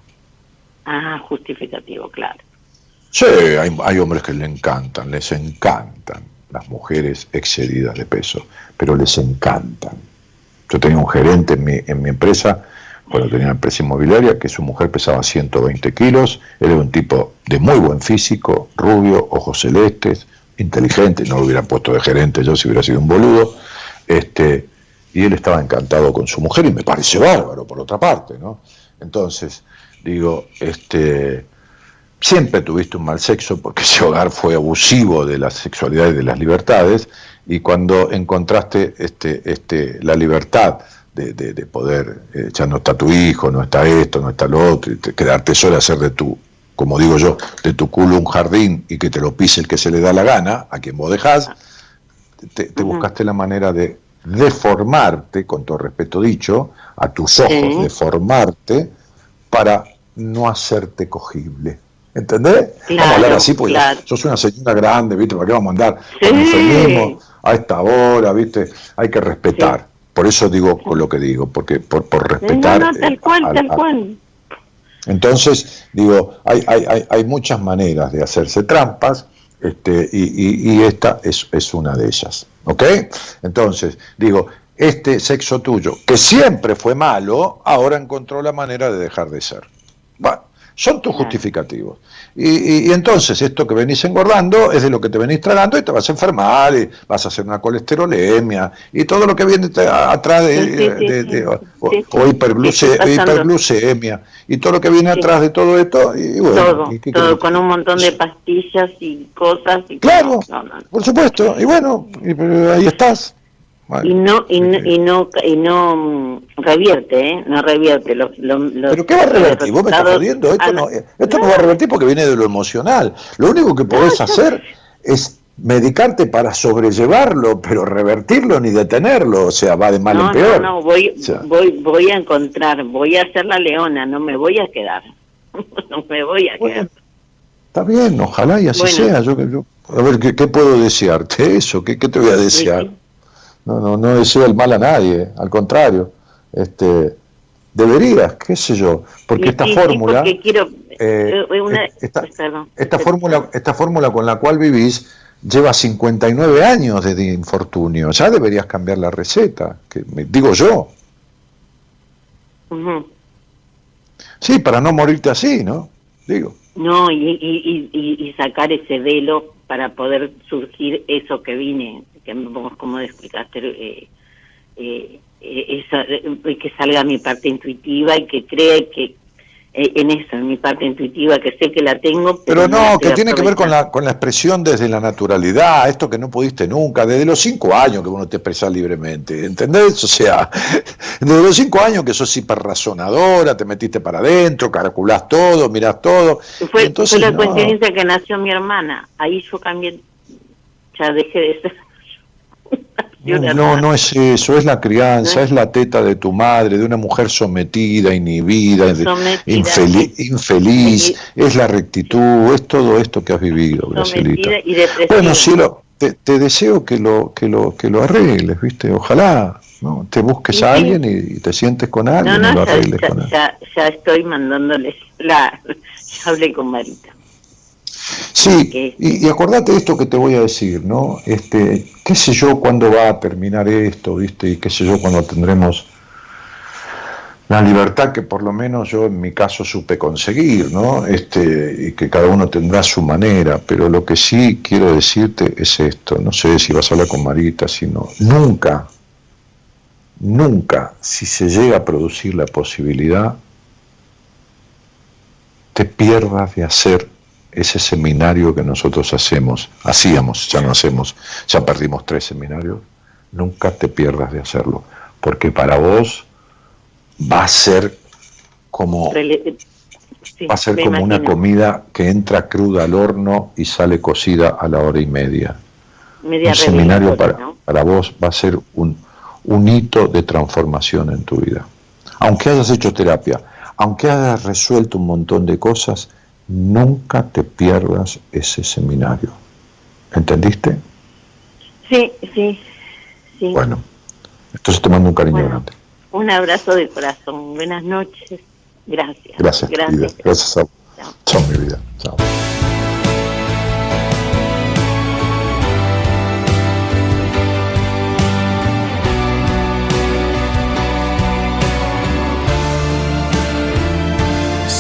Ah, justificativo, claro. Sí, hay, hay hombres que le encantan, les encantan las mujeres excedidas de peso, pero les encantan. Yo tenía un gerente en mi, en mi empresa, cuando tenía una empresa inmobiliaria, que su mujer pesaba 120 kilos, era un tipo de muy buen físico, rubio, ojos celestes, inteligente, no lo hubieran puesto de gerente yo si hubiera sido un boludo, este, y él estaba encantado con su mujer y me parece bárbaro por otra parte, ¿no? Entonces, digo, este, siempre tuviste un mal sexo porque ese hogar fue abusivo de la sexualidad y de las libertades y cuando encontraste este, este, la libertad de, de- de poder, eh, ya no está tu hijo, no está esto, no está lo otro, y te- quedarte sola, hacer de tu, como digo yo, de tu culo un jardín y que te lo pise el que se le da la gana, a quien vos dejás, te, te buscaste la manera de deformarte, con todo respeto dicho, a tus ojos, Sí. deformarte para no hacerte cogible. ¿Entendés? Claro, vamos a hablar así porque claro. sos una señora grande, ¿viste? ¿Para qué vamos a andar con a esta hora, ¿viste? Hay que respetar. Por eso digo con lo que digo, porque por, por respetar. no, no, tal eh, cual, tal cual. entonces, digo, hay, hay, hay, hay muchas maneras de hacerse trampas este, y, y- y esta es, es una de ellas. ¿Ok? Entonces, digo, este sexo tuyo, que siempre fue malo, ahora encontró la manera de dejar de ser. Bueno, son tus justificativos. Y, y- y entonces esto que venís engordando es de lo que te venís tragando y te vas a enfermar, y vas a hacer una colesterolemia y todo lo que viene atrás de, o, hiperglucemia y todo lo que viene atrás de todo esto. Y, bueno, todo, con un montón de pastillas y cosas. Y Claro, no, no, no. por supuesto. Y bueno, y, pero ahí estás. Bueno, Y no, y no, y no, y no revierte, ¿eh? No revierte. Los, ¿Pero qué va a revertir? Vos me estás jodiendo. Esto, no, esto no va a revertir porque viene de lo emocional. Lo único que podés hacer es medicarte para sobrellevarlo, pero revertirlo ni detenerlo. O sea, va de mal no, en peor. no, no, voy, O sea. voy, voy a encontrar, voy a hacer la leona, no me voy a quedar. no me voy a quedar. Está bien, ojalá y así Bueno. sea. Yo, yo- a ver, ¿qué, qué puedo desearte? Eso, ¿qué, qué te voy a desear? No, no, no deseo el mal a nadie, al contrario. Este, deberías, qué sé yo, porque esta fórmula, porque quiero, eh, eh, una- esta, perdón. esta fórmula, esta fórmula con la cual vivís lleva 59 años de infortunio. Ya deberías cambiar la receta, que me- digo yo. Ujú. Sí, para no morirte así, ¿no? Digo. No, y, y, y, y- sacar ese velo para poder surgir eso que vine, vos como explicaste, eh, eh, eh, esa- eh, que salga mi parte intuitiva y que crea que eh, en eso, en mi parte intuitiva, que sé que la tengo. Pero no, que tiene que ver con la, con la expresión desde la naturalidad, esto que no pudiste nunca, desde los cinco años que uno te expresa libremente, ¿entendés? O sea, desde los cinco años que sos hiperrazonadora, te metiste para adentro, calculás todo, mirás todo. Fue, y entonces, fue la no. coincidencia que nació mi hermana, ahí yo cambié, ya dejé de ser. No, no, no es eso, es la crianza, es la teta de tu madre, de una mujer sometida, inhibida, de- Sometida. infeli- infeliz, es la rectitud, es todo esto que has vivido, depresiva. Bueno, cielo, te, te deseo que lo, que lo, que lo arregles, ¿viste? Ojalá, ¿no? Te busques Sí, a alguien y, y te sientes con No, alguien y lo arregles ya- con ya- ya estoy mandándoles la... Ya hablé con Marita. Sí, y, y acordate esto que te voy a decir, ¿no? Este, qué sé yo cuándo va a terminar esto, ¿viste? Y qué sé yo cuándo tendremos la libertad que por lo menos yo en mi caso supe conseguir, ¿no? Este, y que cada uno tendrá su manera, pero lo que sí quiero decirte es esto, no sé si vas a hablar con Marita, sino nunca, nunca, si se llega a producir la posibilidad, te pierdas de hacer ese seminario que nosotros hacemos, hacíamos, ya no hacemos, ya perdimos tres seminarios, nunca te pierdas de hacerlo, porque para vos va a ser como sí, va a ser como una comida que entra cruda al horno y sale cocida a la hora y media. Media un seminario para, ¿no? para vos va a ser un, un hito de transformación en tu vida. Aunque hayas hecho terapia, aunque hayas resuelto un montón de cosas, nunca te pierdas ese seminario. ¿Entendiste? Sí, sí, sí. Bueno, entonces te mando un cariño Bueno. grande. Un abrazo de corazón. Buenas noches. Gracias. Gracias. Gracias. Gracias a vos. Chao, mi vida. Chao.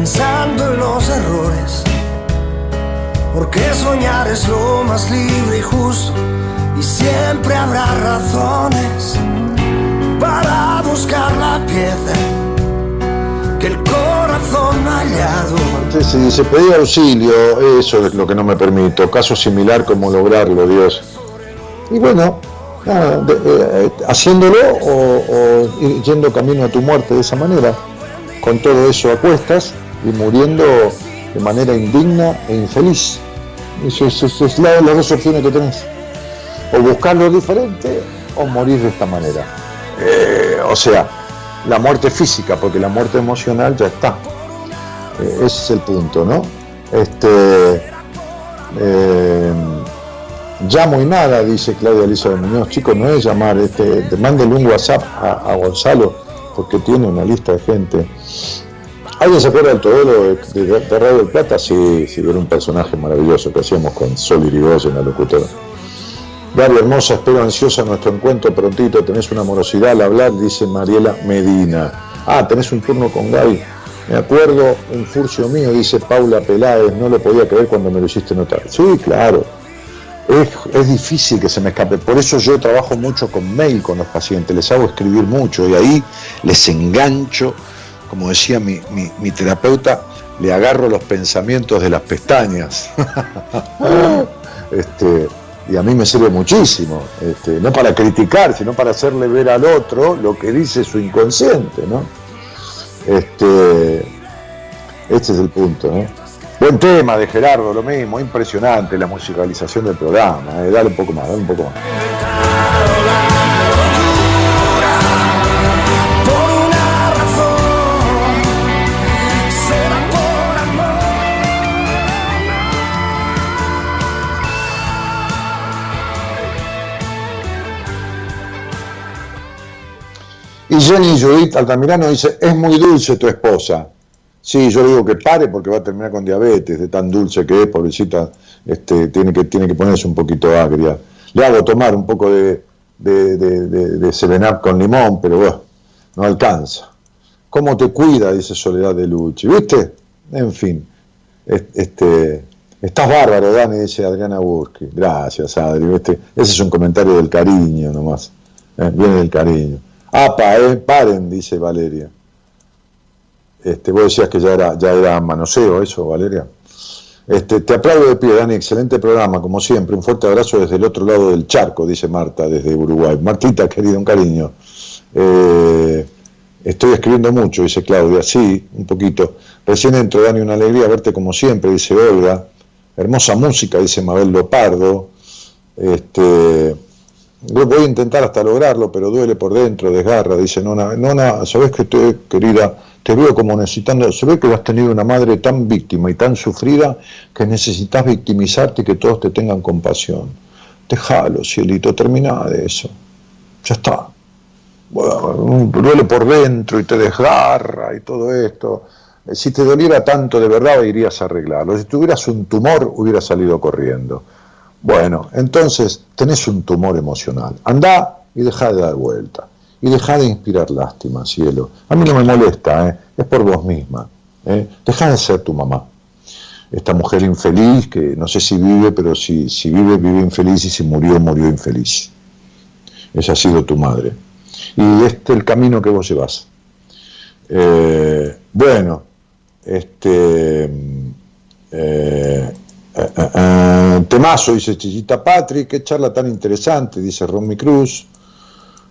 pensando en los errores. Porque soñar es lo más libre y justo y siempre habrá razones para buscar la pieza que el corazón ha hallado. Sí, sí, se pedía auxilio, eso es lo que no me permito. Caso similar, como lograrlo, Dios. Y bueno, nada, de- eh, haciéndolo o, o yendo camino a tu muerte de esa manera, con todo eso a cuestas y muriendo de manera indigna e infeliz. Eso es, la- las dos opciones que tenés. O buscar lo diferente o morir de esta manera. Eh, o sea, la muerte física, porque la muerte emocional ya está. Eh, ese es el punto, ¿no? Este, eh, llamo y nada, dice Claudia Elisa de Muñoz. Chicos, no es llamar, este, te- mándele un WhatsApp a Gonzalo, porque tiene una lista de gente. ¿Alguien se acuerda del Todolo de, de, de Radio del Plata? Sí, sí, era un personaje maravilloso que hacíamos con Sol Irigoyen, la locutora. Daria hermosa, espero ansiosa nuestro encuentro prontito. Tenés una morosidad al hablar, dice Mariela Medina. Ah, tenés un turno con Gaby. Me acuerdo un furcio mío, dice Paula Peláez, no lo podía creer cuando me lo hiciste notar. Sí, claro. Es difícil que se me escape. Por eso yo trabajo mucho con mail con los pacientes, les hago escribir mucho y ahí les engancho, como decía mi, mi- mi terapeuta, le agarro los pensamientos de las pestañas. este, y a mí me sirve muchísimo, este, no para criticar, sino para hacerle ver al otro lo que dice su inconsciente, ¿no? Este, este es el punto, ¿no? Buen tema de Gerardo, lo mismo, impresionante la musicalización del programa, eh, dale un poco más, dale un poco más. Y Jenny Judith Altamirano dice, es muy dulce tu esposa. Sí, yo digo que pare porque va a terminar con diabetes, de tan dulce que es, pobrecita, este, tiene, que, tiene que ponerse un poquito agria. Le hago tomar un poco de, de, de, con limón, pero bueno, no alcanza. ¿Cómo te cuida? Dice Soledad de Luchi. ¿Viste? En fin. es- Este, estás bárbaro, Dani, dice Adriana Burki. Gracias, Adri. ¿viste? Ese es un comentario del cariño nomás. Eh, Viene del cariño. Apa, eh, paren, dice Valeria. Este, vos decías que ya era, ya era manoseo eso, Valeria. Este, te aplaudo de pie, Dani, excelente programa, como siempre. Un fuerte abrazo desde el otro lado del charco, dice Marta, desde Uruguay. Martita, querida, un cariño. Eh, Estoy escribiendo mucho, dice Claudia, sí, un poquito. Recién entro, Dani, una alegría verte como siempre, dice Olga. Hermosa música, dice Mabel Lopardo. Este, voy a intentar hasta lograrlo, pero duele por dentro, desgarra, dice Nona. Nona, ¿sabes que te, querida? Te veo como necesitando, se ve que has tenido una madre tan víctima y tan sufrida que necesitas victimizarte y que todos te tengan compasión. Déjalo, cielito, termina de eso. Ya está. Bueno, duele por dentro y te desgarra y todo esto. Eh, Si te doliera tanto de verdad irías a arreglarlo. Si tuvieras un tumor hubieras salido corriendo. Bueno, entonces tenés un tumor emocional. Andá y deja de dar vuelta. Y deja de inspirar lástima, cielo. A mí no me molesta, ¿eh? es por vos misma. ¿eh? Deja de ser tu mamá. Esta mujer infeliz, que no sé si vive, pero si, si vive, vive infeliz y si murió, murió infeliz. Esa ha sido tu madre. Y este es el camino que vos llevas. Eh, bueno, este. eh, eh, eh, eh, temazo, dice Chichita Patri, qué charla tan interesante, dice Romy Cruz,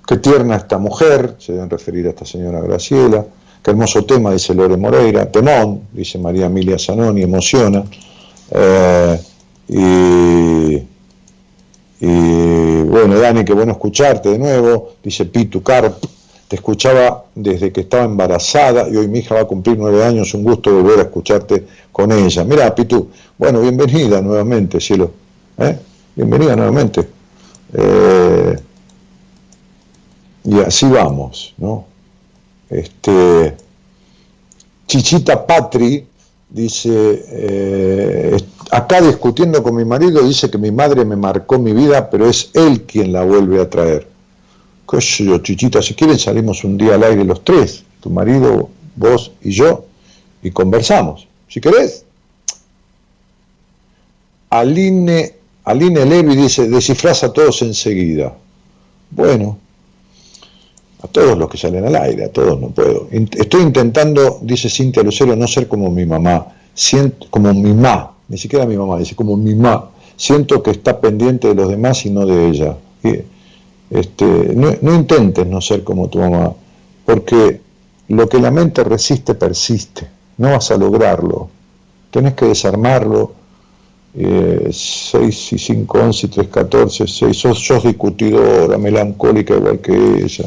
qué tierna esta mujer, se deben referir a esta señora Graciela, qué hermoso tema, dice Lore Moreira, temón, dice María Emilia Zanoni, emociona, y, y bueno, Dani, qué bueno escucharte de nuevo, dice Pitu Carp, te escuchaba desde que estaba embarazada y hoy mi hija va a cumplir nueve años, un gusto volver a escucharte con ella. Mira, Pitu, bueno, bienvenida nuevamente, cielo. ¿eh? Bienvenida nuevamente. Eh, y así vamos, ¿no? Este, Chichita Patri dice, eh, acá discutiendo con mi marido, dice que mi madre me marcó mi vida, pero es él quien la vuelve a traer. ¿Qué sé yo, Chichita? Si quieren salimos un día al aire los tres, tu marido, vos y yo, y conversamos. Si querés. Aline, Aline Levi dice, descifrás a todos enseguida. Bueno, a todos los que salen al aire, a todos no puedo. Estoy intentando, dice Cintia Lucero, no ser como mi mamá, siento, como mi mamá, ni siquiera mi mamá, dice como mi mamá. Siento que está pendiente de los demás y no de ella. Este, no, no intentes no ser como tu mamá, porque lo que la mente resiste persiste, no vas a lograrlo. Tenés que desarmarlo. Eh, 6 y 5, 11 y 3, 14, 6, sos, sos discutidora, melancólica igual que ella.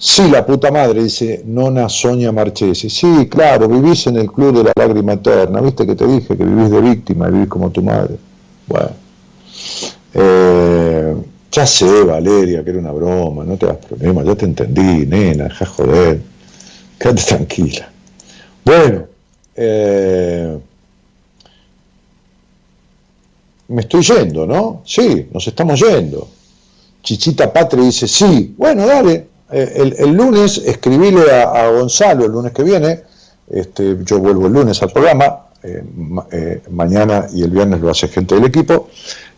Sí, la puta madre, dice Nona Sonia Marchesi. Sí, claro, vivís en el club de la lágrima eterna. ¿Viste que te dije que vivís de víctima vivís como tu madre? Bueno. Eh, ya sé, Valeria, que era una broma, no te das problema, ya te entendí, nena, deja joder. Quédate tranquila. Bueno, eh, me estoy yendo, ¿no? Sí, nos estamos yendo. Chichita Patri dice, sí, bueno, dale. Eh, el, lunes escribile a, Gonzalo el lunes que viene, este, yo vuelvo el lunes al programa, ma- eh, mañana y el viernes lo hace gente del equipo,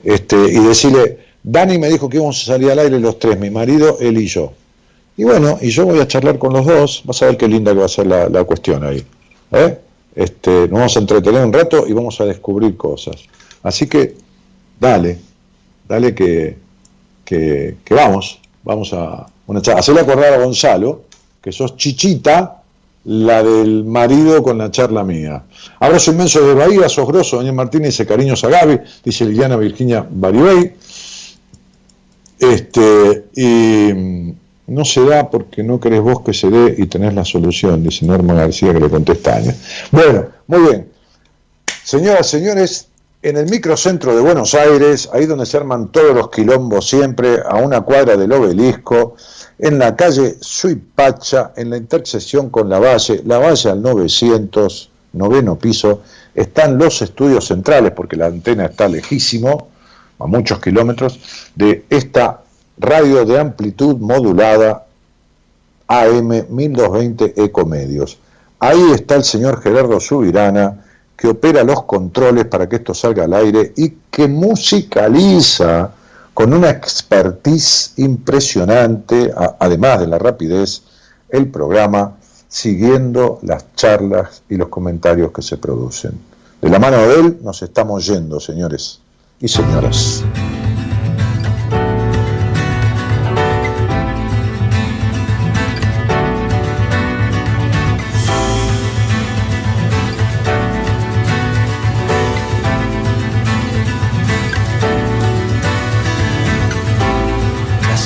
este, y decirle, Dani me dijo que íbamos a salir al aire los tres, mi marido, él y yo. Y bueno, y yo voy a charlar con los dos, vas a ver qué linda que va a ser la, la cuestión ahí. ¿eh? Este, nos vamos a entretener un rato y vamos a descubrir cosas. Así que, dale, dale que, que, vamos, vamos a una charla. Hacerle acordar a Gonzalo que sos chichita, la del marido con la charla mía. Abrazo inmenso de Bahía, sos grosso, Daniel Martínez dice cariños a Gaby, dice Liliana Virginia Baribey. Este, y mm, no se da porque no querés vos que se dé y tenés la solución, dice Norma García que le contesta a Aña. Bueno, muy bien. Señoras, señores, en el microcentro de Buenos Aires, ahí donde se arman todos los quilombos siempre, a una cuadra del obelisco, en la calle Suipacha, en la intersección con la Valle, la Valle al 900, noveno piso, están los estudios centrales, porque la antena está lejísimo, a muchos kilómetros, de esta radio de amplitud modulada AM 1220 Ecomedios. Ahí está el señor Gerardo Subirana, que opera los controles para que esto salga al aire y que musicaliza con una expertise impresionante, además de la rapidez, el programa, siguiendo las charlas y los comentarios que se producen. De la mano de él nos estamos yendo, señores y señoras.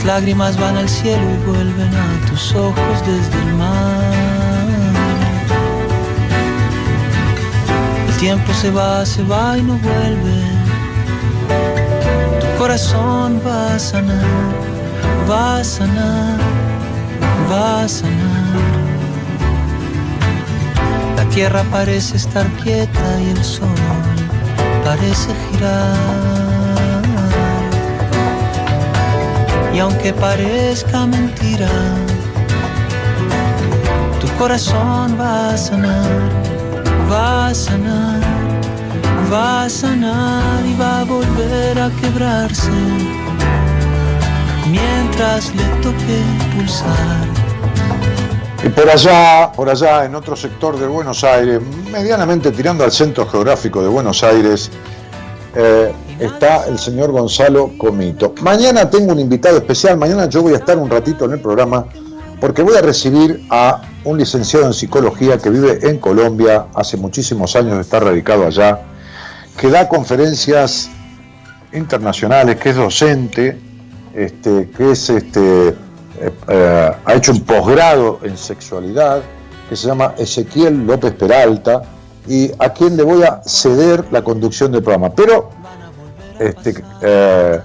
lágrimas van al cielo y vuelven a tus ojos desde el mar. El tiempo se va, se va y no vuelve. Corazón va a sanar, va a sanar, va a sanar. La tierra parece estar quieta y el sol parece girar. Y aunque parezca mentira, tu corazón va a sanar, va a sanar, va a sanar y va a volver a quebrarse mientras le toque pulsar. Y por allá, por allá, en otro sector de Buenos Aires, medianamente tirando al centro geográfico de Buenos Aires, eh, está el señor Gonzalo Comito. Mañana tengo un invitado especial, mañana yo voy a estar un ratito en el programa porque voy a recibir a un licenciado en psicología que vive en Colombia, hace muchísimos años está radicado allá, que da conferencias internacionales, que es docente, este, que es este, eh, eh, ha hecho un posgrado en sexualidad, que se llama Ezequiel López Peralta, y a quien le voy a ceder la conducción del programa. Pero este, eh,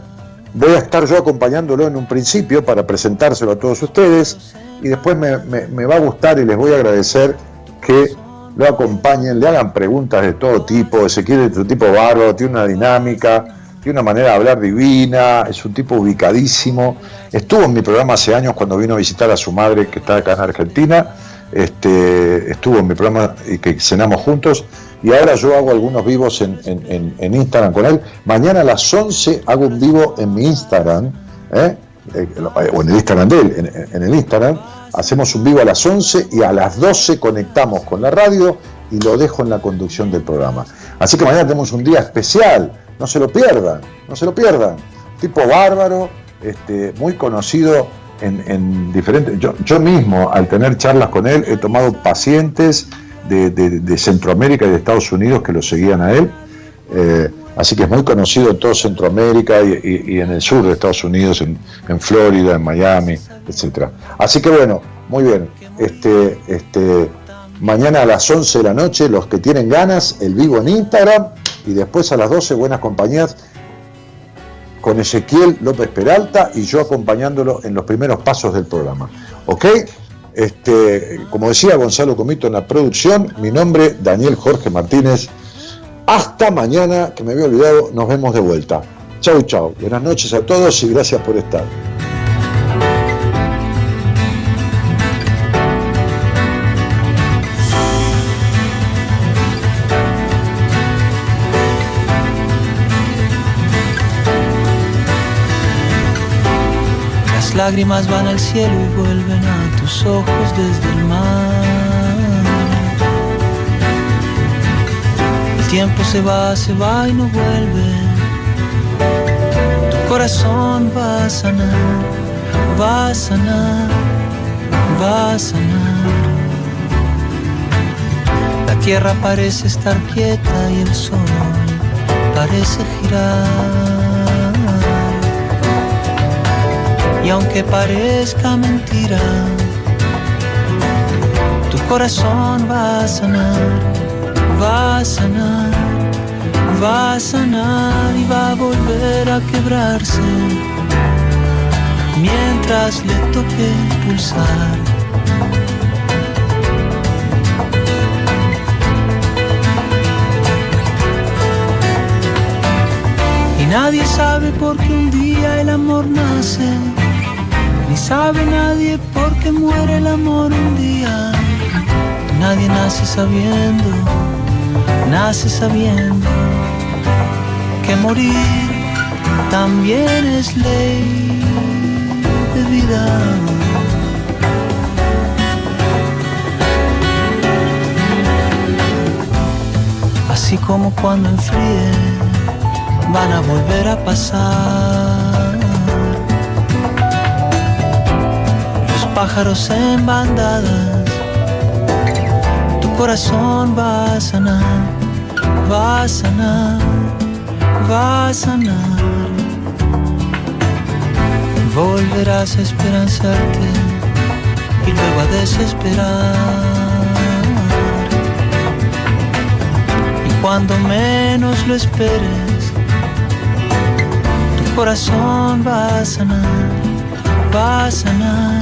voy a estar yo acompañándolo en un principio para presentárselo a todos ustedes y después me, va a gustar y les voy a agradecer que lo acompañen, le hagan preguntas de todo tipo. Ezequiel es un tipo bárbaro, tiene una dinámica, tiene una manera de hablar divina, es un tipo ubicadísimo. Estuvo en mi programa hace años cuando vino a visitar a su madre que está acá en Argentina. Este, estuvo en mi programa y que cenamos juntos. Y ahora yo hago algunos vivos en, en- Instagram con él. Mañana a las 11 hago un vivo en mi Instagram, ¿eh? Eh, o en el Instagram de él, en el Instagram. Hacemos un vivo a las 11 y a las 12 conectamos con la radio y lo dejo en la conducción del programa. Así que mañana tenemos un día especial. No se lo pierdan, no se lo pierdan. Tipo bárbaro, este, muy conocido en, en diferentes. Yo, mismo, al tener charlas con él, he tomado pacientes de Centroamérica y de Estados Unidos que lo seguían a él. Eh, así que es muy conocido en todo Centroamérica y, en el sur de Estados Unidos, en, Florida, en Miami, etcétera. Así que bueno, muy bien. Este, este, mañana a las 11 de la noche, los que tienen ganas, el vivo en Instagram y después a las 12, buenas compañías con Ezequiel López Peralta y yo acompañándolo en los primeros pasos del programa. ¿Ok? Este, como decía Gonzalo Comito en la producción, mi nombre Daniel Jorge Martínez. Hasta mañana, que me había olvidado, nos vemos de vuelta. Chau, chau. Buenas noches a todos y gracias por estar. Las lágrimas van al cielo y vuelven a tus ojos desde el mar. Tiempo se va, se va y no vuelve. Tu corazón va a sanar, va a sanar, va a sanar. La tierra parece estar quieta y el sol parece girar. Y aunque parezca mentira, tu corazón va a sanar, va a sanar, va a sanar y va a volver a quebrarse mientras le toque pulsar. Y nadie sabe por qué un día el amor nace, ni sabe nadie por qué muere el amor un día. Nadie nace sabiendo, nace sabiendo que morir también es ley de vida. Así como cuando enfríe van a volver a pasar. Los pájaros en bandadas, corazón va a sanar, va a sanar, va a sanar. Volver aprenderás a esperanzarte y luego a desesperar. Y cuando menos lo esperes, tu corazón va a sanar, va a sanar,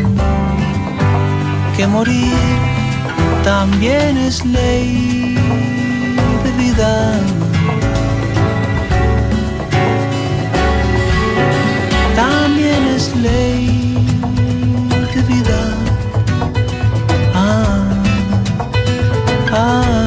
que morir también es ley de vida. También es ley de vida. Ah, ah.